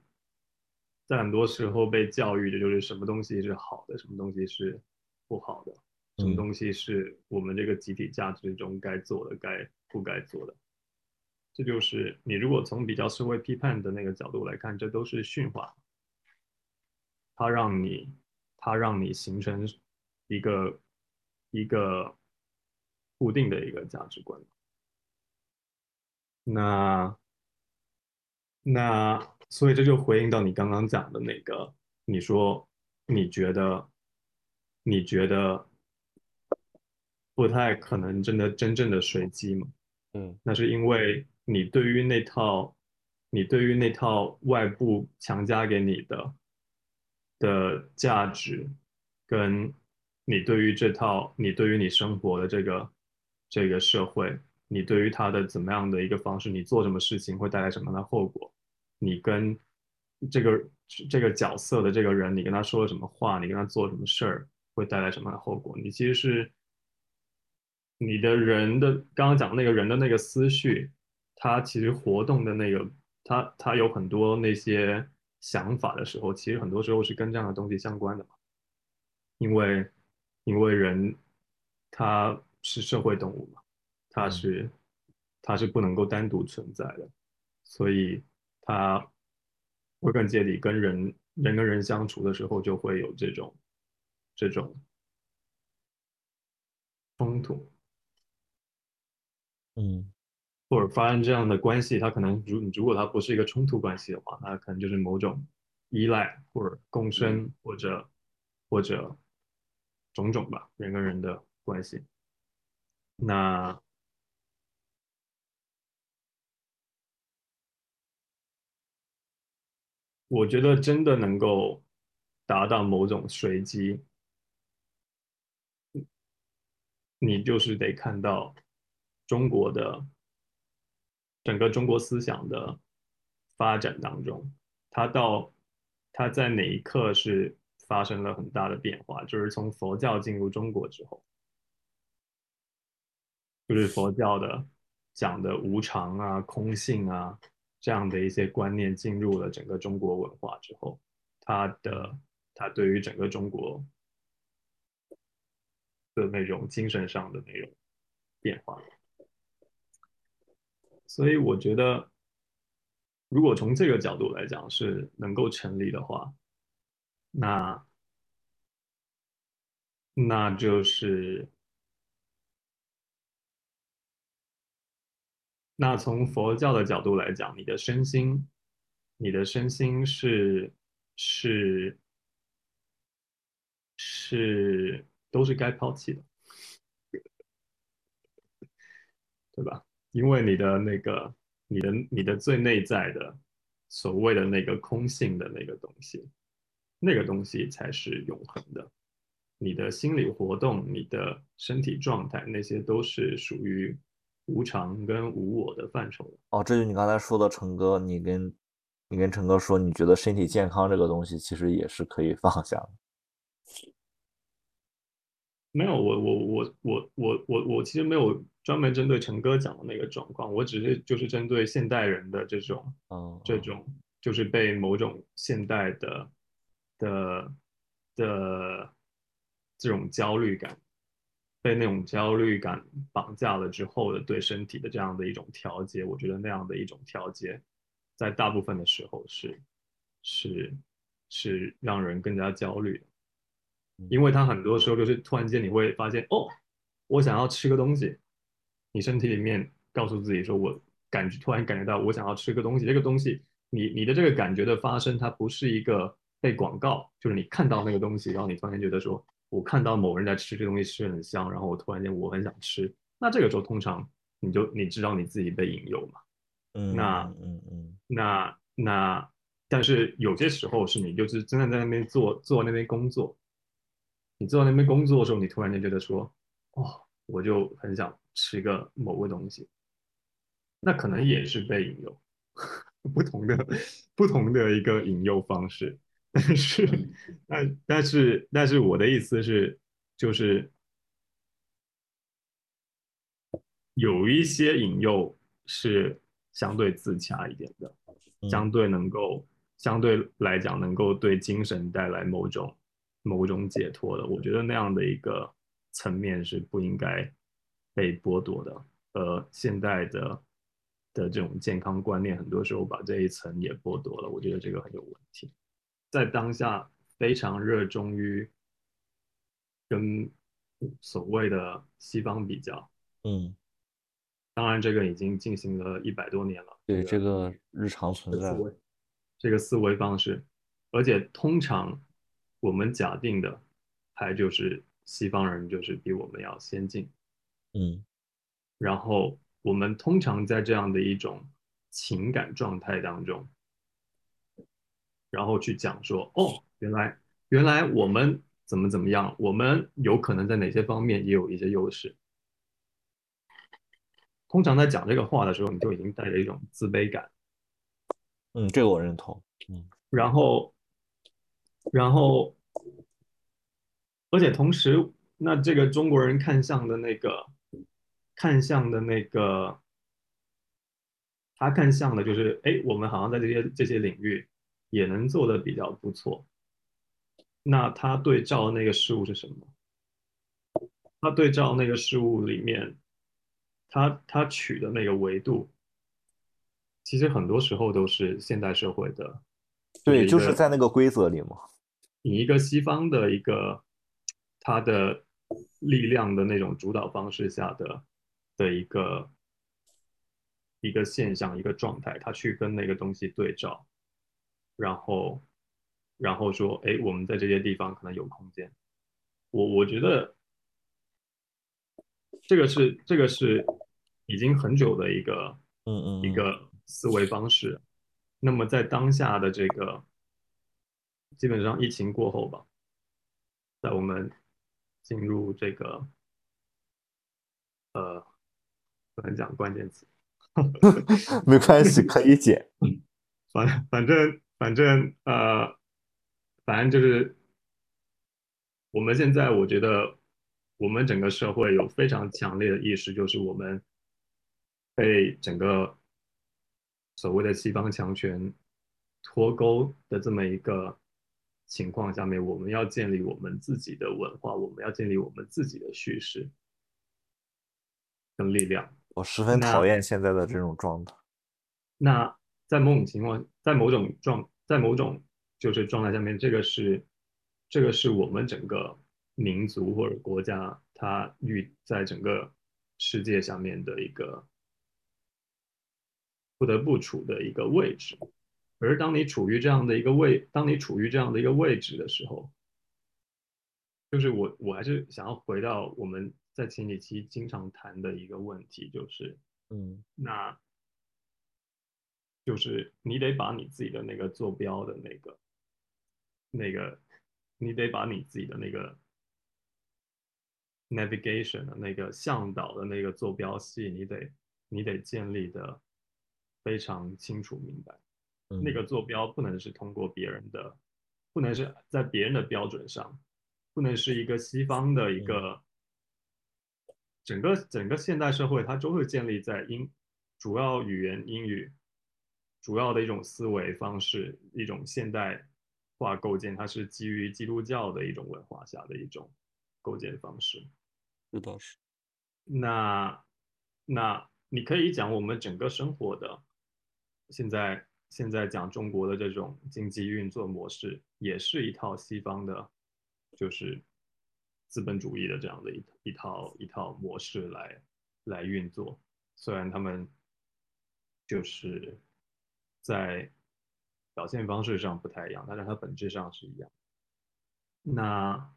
在很多时候被教育的就是什么东西是好的，什么东西是不好的，什么嗯东西是我们这个集体价值中该做的，该不该做的。这就是你如果从比较社会批判的那个角度来看，这都是驯化，它让你，它让你形成一个一个固定的一个价值观。那那所以这就回应到你刚刚讲的那个，你说你觉得你觉得不太可能真的真正的随机嘛？嗯那是因为你对于那套，你对于那套外部强加给你的的价值，跟你对于这套，你对于你生活的这个这个社会，你对于它的怎么样的一个方式，你做什么事情会带来什么样的后果，你跟这个这个角色的这个人，你跟他说了什么话，你跟他做什么事儿，会带来什么样的后果，你其实是。你的人的刚刚讲那个人的那个思绪，他其实活动的那个，他他有很多那些想法的时候，其实很多时候是跟这样的东西相关的嘛。因为因为人他是社会动物嘛，他是他是不能够单独存在的，所以他归根结底跟人人跟人相处的时候，就会有这种这种冲突。嗯或者发生这样的关系，它可能如如果它不是一个冲突关系的话，那可能就是某种依赖或者共生或者或者种种吧，人跟人的关系。那我觉得真的能够达到某种随机，你就是得看到中国的整个中国思想的发展当中，它到它在哪一刻是发生了很大的变化，就是从佛教进入中国之后，就是佛教的讲的无常啊、空性啊这样的一些观念进入了整个中国文化之后，它的它对于整个中国的那种精神上的那种变化。所以我觉得，如果从这个角度来讲是能够成立的话，那那就是那从佛教的角度来讲，你的身心，你的身心是是是都是该抛弃的，对吧？因为你的那个，你的你的最内在的所谓的那个空性的那个东西，那个东西才是永恒的。你的心理活动、你的身体状态，那些都是属于无常跟无我的范畴的。哦，这就你刚才说的，成哥，你跟你跟成哥说，你觉得身体健康这个东西其实也是可以放下的。没有，我我我我我我我其实没有专门针对陈哥讲的那个状况，我只是就是针对现代人的这种嗯，这种就是被某种现代的的的这种焦虑感，被那种焦虑感绑架了之后的对身体的这样的一种调节，我觉得那样的一种调节，在大部分的时候是是是让人更加焦虑的。因为他很多时候就是突然间你会发现，哦，我想要吃个东西，你身体里面告诉自己说，我感觉突然感觉到我想要吃个东西，这个东西你你的这个感觉的发生，它不是一个被广告，就是你看到那个东西，然后你突然间觉得说，我看到某人在吃这东西吃很香，然后我突然间我很想吃，那这个时候通常你就你知道你自己被引诱嘛，嗯那嗯嗯。那那但是有些时候是你就是真的在那边做做那边工作，你做那边工作的时候，你突然间觉得说，哦，我就很想吃个某个东西，那可能也是被引诱，不同的不同的一个引诱方式，但是 但但是但是我的意思是，就是有一些引诱是相对自洽一点的，嗯相对能够相对来讲能够对精神带来某种某种解脱的。我觉得那样的一个层面是不应该被剥夺的。呃，现代的的这种健康观念，很多时候把这一层也剥夺了，我觉得这个很有问题。在当下非常热衷于跟所谓的西方比较，嗯，当然这个已经进行了一百多年了。对，这个日常存在这个思维方式，而且通常我们假定的还就是西方人就是比我们要先进，嗯然后我们通常在这样的一种情感状态当中，然后去讲说，哦，原来原来我们怎么怎么样，我们有可能在哪些方面也有一些优势。通常在讲这个话的时候，你就已经带着一种自卑感。嗯，这个我认同，嗯然后，然后，而且同时，那这个中国人看相的那个，看相的那个，他看向的就是，哎，我们好像在这些这些领域也能做的比较不错。那他对照的那个事物是什么？他对照那个事物里面，他他取的那个维度，其实很多时候都是现代社会的。对，就是在那个规则里嘛，以一个西方的一个它的力量的那种主导方式下的的一个一个现象、一个状态，它去跟那个东西对照，然后然后说，哎，我们在这些地方可能有空间。我我觉得这个是这个是已经很久的一个嗯嗯嗯一个思维方式。那么在当下的这个基本上疫情过后吧，在我们进入这个呃不能讲关键词，没关系，可以剪，反反正反正呃，反正就是我们现在我觉得我们整个社会有非常强烈的意识，就是我们被整个所谓的西方强权脱钩的这么一个情况下面，我们要建立我们自己的文化，我们要建立我们自己的叙事跟力量。我十分讨厌现在的这种状态，那在某种情况，在某种状，在某种就是状态下面，这个是这个是我们整个民族或者国家它遇在整个世界下面的一个不得不处的一个位置。而当你处于这样的一个位，当你处于这样的一个位置的时候，就是我我还是想要回到我们在前几期经常谈的一个问题，就是嗯那就是你得把你自己的那个坐标的那个那个，你得把你自己的那个 navigation 的那个向导的那个坐标系，你得你得建立的非常清楚明白。嗯，那个坐标不能是通过别人的，不能是在别人的标准上，不能是一个西方的一个，整个整个现代社会它都会建立在英主要语言英语，主要的一种思维方式，一种现代化构建，它是基于基督教的一种文化下的一种构建方式。是，那那你可以讲我们整个生活的，现在现在讲中国的这种经济运作模式，也是一套西方的，就是资本主义的这样的一一套一套模式来来运作。虽然他们就是在表现方式上不太一样，但是它本质上是一样。那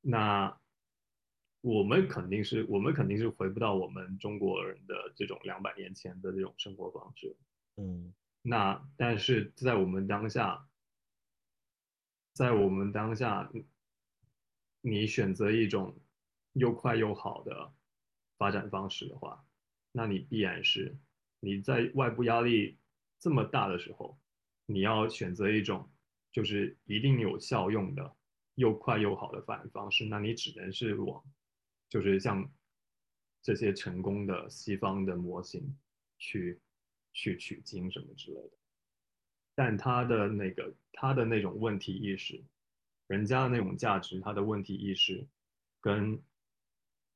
那我们肯定是我们肯定是回不到我们中国人的这种两百年前的这种生活方式。嗯那但是在我们当下，在我们当下，你选择一种又快又好的发展方式的话，那你必然是你在外部压力这么大的时候，你要选择一种就是一定有效用的又快又好的发展方式，那你只能是往就是像这些成功的西方的模型去去取经什么之类的。但他的那个他的那种问题意识，人家的那种价值，他的问题意识，跟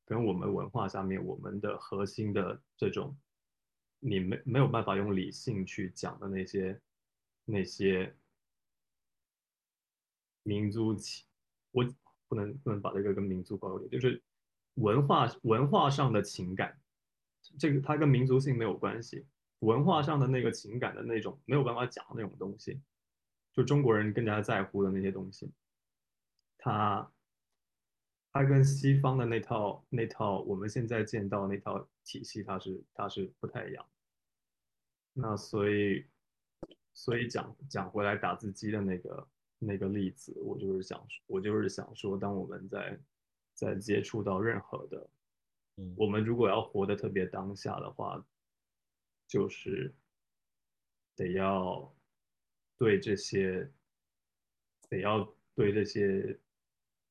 跟我们文化下面我们的核心的这种，你没没有办法用理性去讲的那些那些民族情，我不能不能把这个跟民族挂钩，就是文化文化上的情感，这个它跟民族性没有关系。文化上的那个情感的那种没有办法讲的那种东西，就中国人更加在乎的那些东西，它它跟西方的那套那套我们现在见到那套体系，它是它是不太一样。那所以所以讲讲回来打字机的那个那个例子，我就是想我就是想说，当我们在在接触到任何的，嗯我们如果要活得特别当下的话。就是得要对这些，得要对这些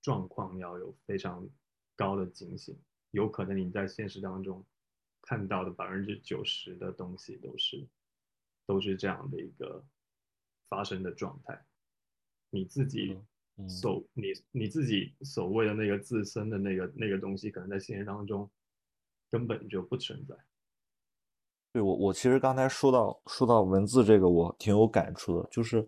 状况要有非常高的警醒。有可能你在现实当中看到的百分之九十的东西都是都是这样的一个发生的状态。你自己所你你自己所谓的那个自身的那个那个东西，可能在现实当中根本就不存在。对我，我其实刚才说到说到文字这个，我挺有感触的。就是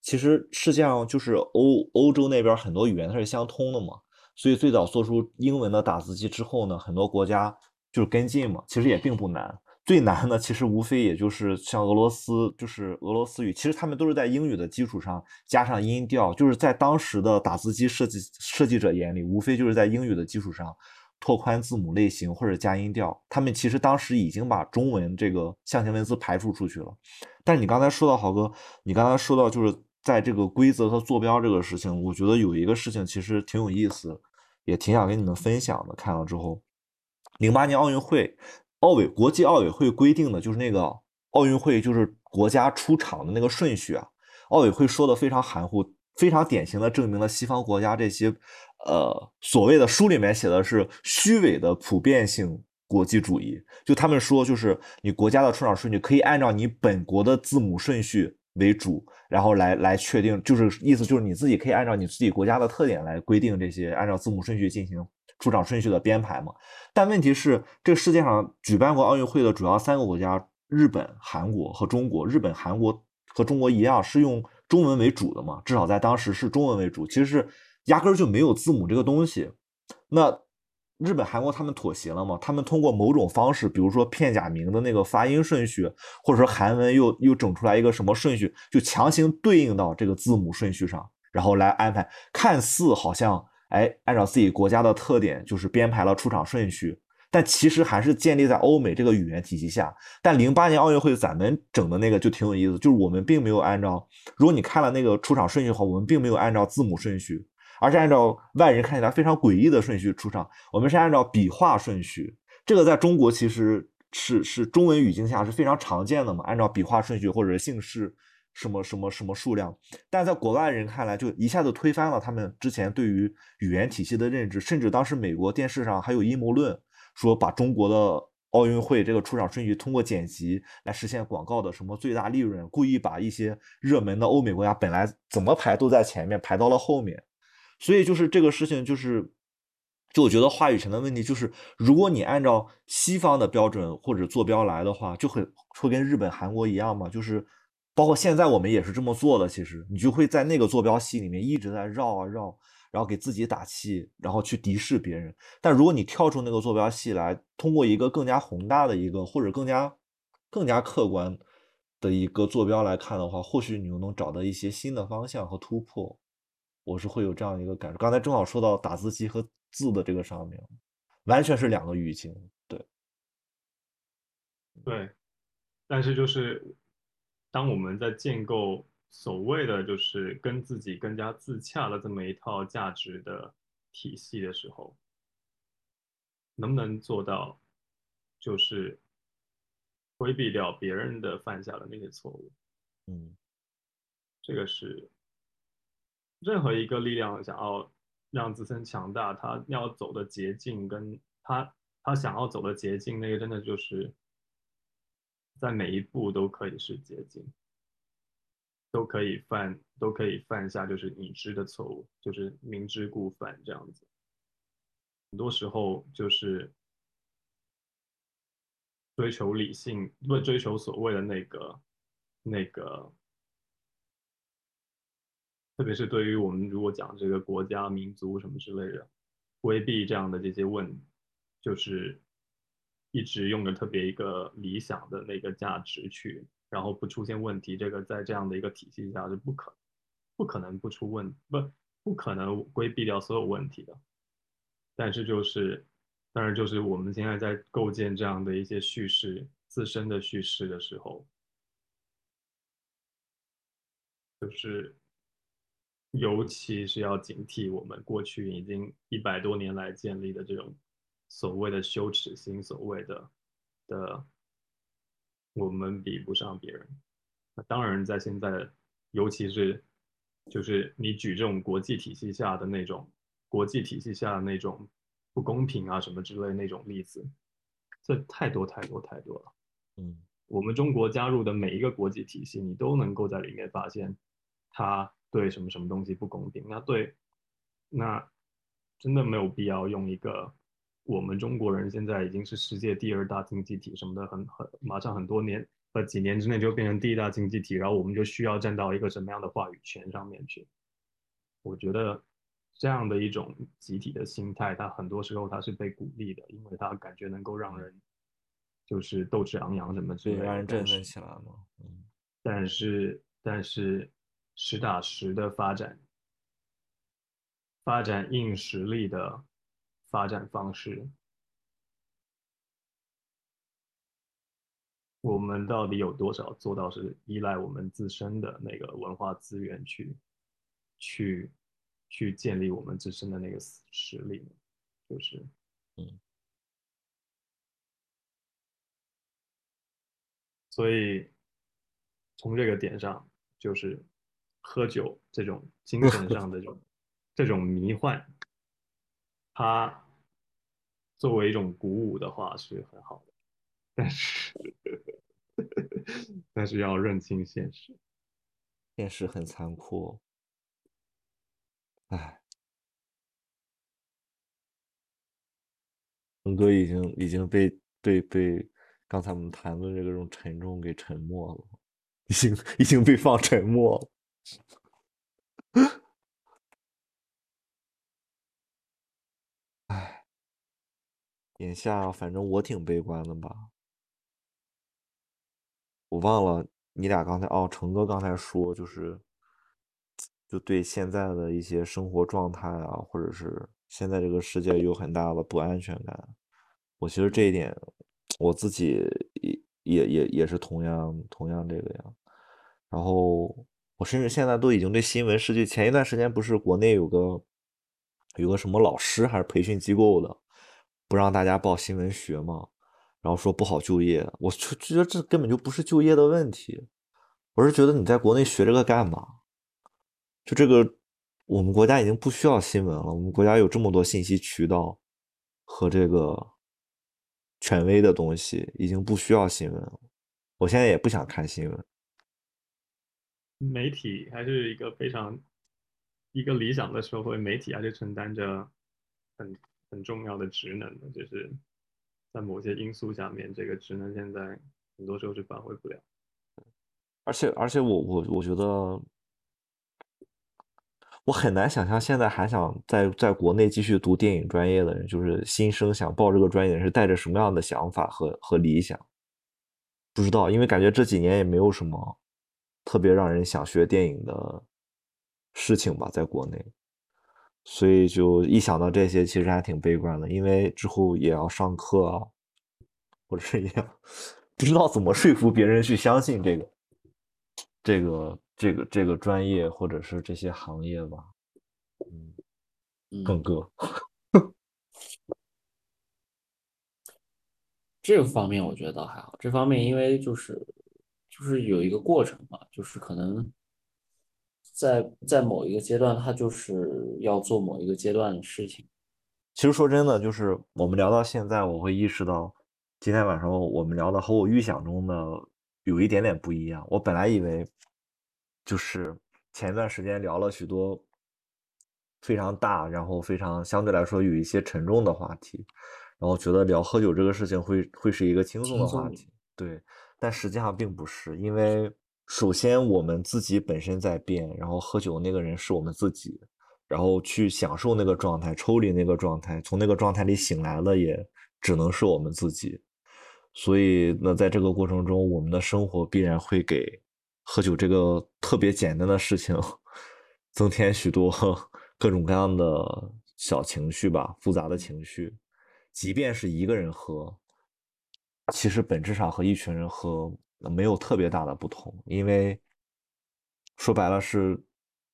其实世界上就是欧欧洲那边很多语言它是相通的嘛，所以最早做出英文的打字机之后呢，很多国家就是跟进嘛。其实也并不难，最难的其实无非也就是像俄罗斯，就是俄罗斯语，其实他们都是在英语的基础上加上音调，就是在当时的打字机设计设计者眼里，无非就是在英语的基础上。拓宽字母类型或者加音调，他们其实当时已经把中文这个象形文字排除出去了。但是你刚才说到豪哥，你刚才说到就是在这个规则和坐标这个事情，我觉得有一个事情其实挺有意思，也挺想跟你们分享的。看了之后，零八年奥运会，奥委国际奥委会规定的就是那个奥运会就是国家出场的那个顺序啊，奥委会说的非常含糊，非常典型的证明了西方国家这些。呃，所谓的书里面写的是虚伪的普遍性国际主义，就他们说，就是你国家的出场顺序可以按照你本国的字母顺序为主，然后来来确定，就是意思就是你自己可以按照你自己国家的特点来规定这些按照字母顺序进行出场顺序的编排嘛。但问题是，这世界上举办过奥运会的主要三个国家，日本、韩国和中国，日本、韩国和中国一样是用中文为主的嘛，至少在当时是中文为主，其实是。压根儿就没有字母这个东西，那日本、韩国他们妥协了吗？他们通过某种方式，比如说片假名的那个发音顺序，或者说韩文又又整出来一个什么顺序，就强行对应到这个字母顺序上，然后来安排，看似好像哎按照自己国家的特点就是编排了出场顺序，但其实还是建立在欧美这个语言体系下。但零八年奥运会咱们整的那个就挺有意思，就是我们并没有按照，如果你看了那个出场顺序的话，我们并没有按照字母顺序。而是按照外人看起来非常诡异的顺序出场，我们是按照笔画顺序。这个在中国其实是是中文语境下是非常常见的嘛，按照笔画顺序或者姓氏什么什么什么数量。但在国外人看来，就一下子推翻了他们之前对于语言体系的认知，甚至当时美国电视上还有阴谋论，说把中国的奥运会这个出场顺序通过剪辑来实现广告的什么最大利润，故意把一些热门的欧美国家本来怎么排都在前面，排到了后面。所以就是这个事情，就是就我觉得话语权的问题，就是如果你按照西方的标准或者坐标来的话，就会会跟日本、韩国一样嘛，就是包括现在我们也是这么做的。其实你就会在那个坐标系里面一直在绕啊绕，然后给自己打气，然后去敌视别人。但如果你跳出那个坐标系来，通过一个更加宏大的一个或者更加更加客观的一个坐标来看的话，或许你又能找到一些新的方向和突破。我是会有这样一个感受。刚才正好说到打字机和字的这个上面，完全是两个语境。对，对，但是就是当我们在建构所谓的就是跟自己更加自洽的这么一套价值的体系的时候，能不能做到就是规避掉别人的犯下的那些错误？嗯，这个是任何一个力量想要让自身强大，他要走的捷径跟他他想要走的捷径，那个真的就是在每一步都可以是捷径，都可以犯都可以犯下就是已知的错误，就是明知故犯这样子。很多时候就是追求理性，不追求所谓的那个那个。特别是对于我们如果讲这个国家、民族什么之类的，规避这样的这些问，就是一直用的特别一个理想的那个价值去，然后不出现问题，这个在这样的一个体系下是不可不可能不出问不不可能规避掉所有问题的。但是就是，当然就是我们现在在构建这样的一些叙事自身的叙事的时候，就是。尤其是要警惕我们过去已经一百多年来建立的这种所谓的羞耻心，所谓的的我们比不上别人。那当然，在现在，尤其是就是你举这种国际体系下的那种国际体系下的那种不公平啊什么之类那种例子，这太多太多太多了。嗯，我们中国加入的每一个国际体系，你都能够在里面发现它。对什么什么东西不公平？那对，那真的没有必要用一个我们中国人现在已经是世界第二大经济体什么的，很很马上很多年呃几年之内就变成第一大经济体，然后我们就需要站到一个什么样的话语权上面去？我觉得这样的一种集体的心态，它很多时候它是被鼓励的，因为它感觉能够让人就是斗志昂扬什么之类的，让人振奋起来嘛。嗯，但是但是。实打实的发展，发展硬实力的发展方式，我们到底有多少做到是依赖我们自身的那个文化资源去，去，去建立我们自身的那个实力呢？就是，嗯，所以从这个点上，就是。喝酒这种精神上的这种这种迷幻，它作为一种鼓舞的话是很好的，但是但是要认清现实，现实很残酷。哎，龙哥已经已经被被被刚才我们谈论这种沉重给沉默了，已经已经被放沉默了。眼下反正我挺悲观的吧。我忘了你俩刚才哦，成哥刚才说就是，就对现在的一些生活状态啊，或者是现在这个世界有很大的不安全感。我其实这一点，我自己也也也也是同样同样这个样。然后。我甚至现在都已经对新闻世界，前一段时间不是国内有个有个什么老师还是培训机构的，不让大家报新闻学嘛，然后说不好就业。我就觉得这根本就不是就业的问题，我是觉得你在国内学这个干嘛？就这个，我们国家已经不需要新闻了，我们国家有这么多信息渠道和这个权威的东西，已经不需要新闻了。我现在也不想看新闻。媒体还是一个非常一个理想的社会，媒体还是承担着很很重要的职能的，就是在某些因素下面，这个职能现在很多时候是发挥不了。而且，而且我我我觉得我很难想象，现在还想在在国内继续读电影专业的人，就是新生想报这个专业，是带着什么样的想法和和理想？不知道，因为感觉这几年也没有什么特别让人想学电影的事情吧，在国内，所以就一想到这些，其实还挺悲观的，因为之后也要上课啊，或者是也不知道怎么说服别人去相信这个这个这个这个专业或者是这些行业吧，嗯，嗯，更。哥，这个方面我觉得倒还好，这方面因为就是就是有一个过程嘛，就是可能在在某一个阶段，他就是要做某一个阶段的事情。其实说真的，就是我们聊到现在，我会意识到今天晚上我们聊的和我预想中的有一点点不一样。我本来以为就是前一段时间聊了许多非常大，然后非常相对来说有一些沉重的话题，然后觉得聊喝酒这个事情会会是一个轻松的轻松的话题，对，但实际上并不是，因为首先我们自己本身在变，然后喝酒那个人是我们自己，然后去享受那个状态，抽离那个状态，从那个状态里醒来了，也只能是我们自己。所以，那在这个过程中，我们的生活必然会给喝酒这个特别简单的事情 增添许多 各种各样的小情绪吧，复杂的情绪。即便是一个人喝，其实本质上和一群人喝没有特别大的不同，因为说白了是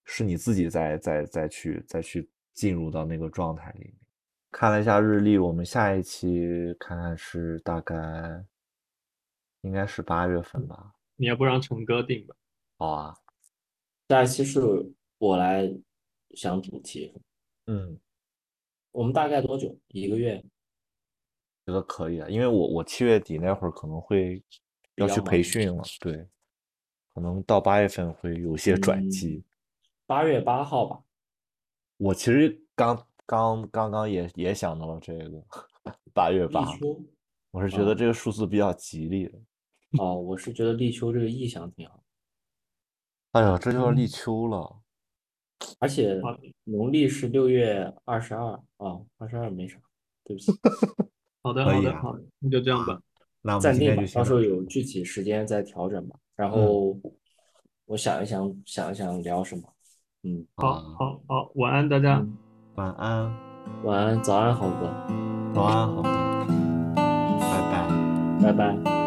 是你自己在在再去再去进入到那个状态里面。看了一下日历，我们下一期看看是大概应该是八月份吧。你要不让成哥定吧？好啊，下一期是我来想主题，嗯，我们大概多久？一个月？觉得可以啊，因为我我七月底那会儿可能会要去培训了，对，可能到八月份会有些转嗯机。八月八号吧。我其实刚刚刚刚也也想到了这个八月立八，秋。我是觉得啊这个数字比较吉利的。哦，我是觉得立秋这个意象挺好，哎呀，这就要立嗯秋了，而且农历是六月二十二啊，二十二没啥，对不起，好的，好的，好的，那就这样吧。那我们暂定吧今天就，到时候有具体时间再调整吧。然嗯后我想一想，想一想聊什么。嗯，好，啊好，好，晚安，大家。嗯晚安，晚安，早安，好哥，早安，好哥，拜拜。拜拜。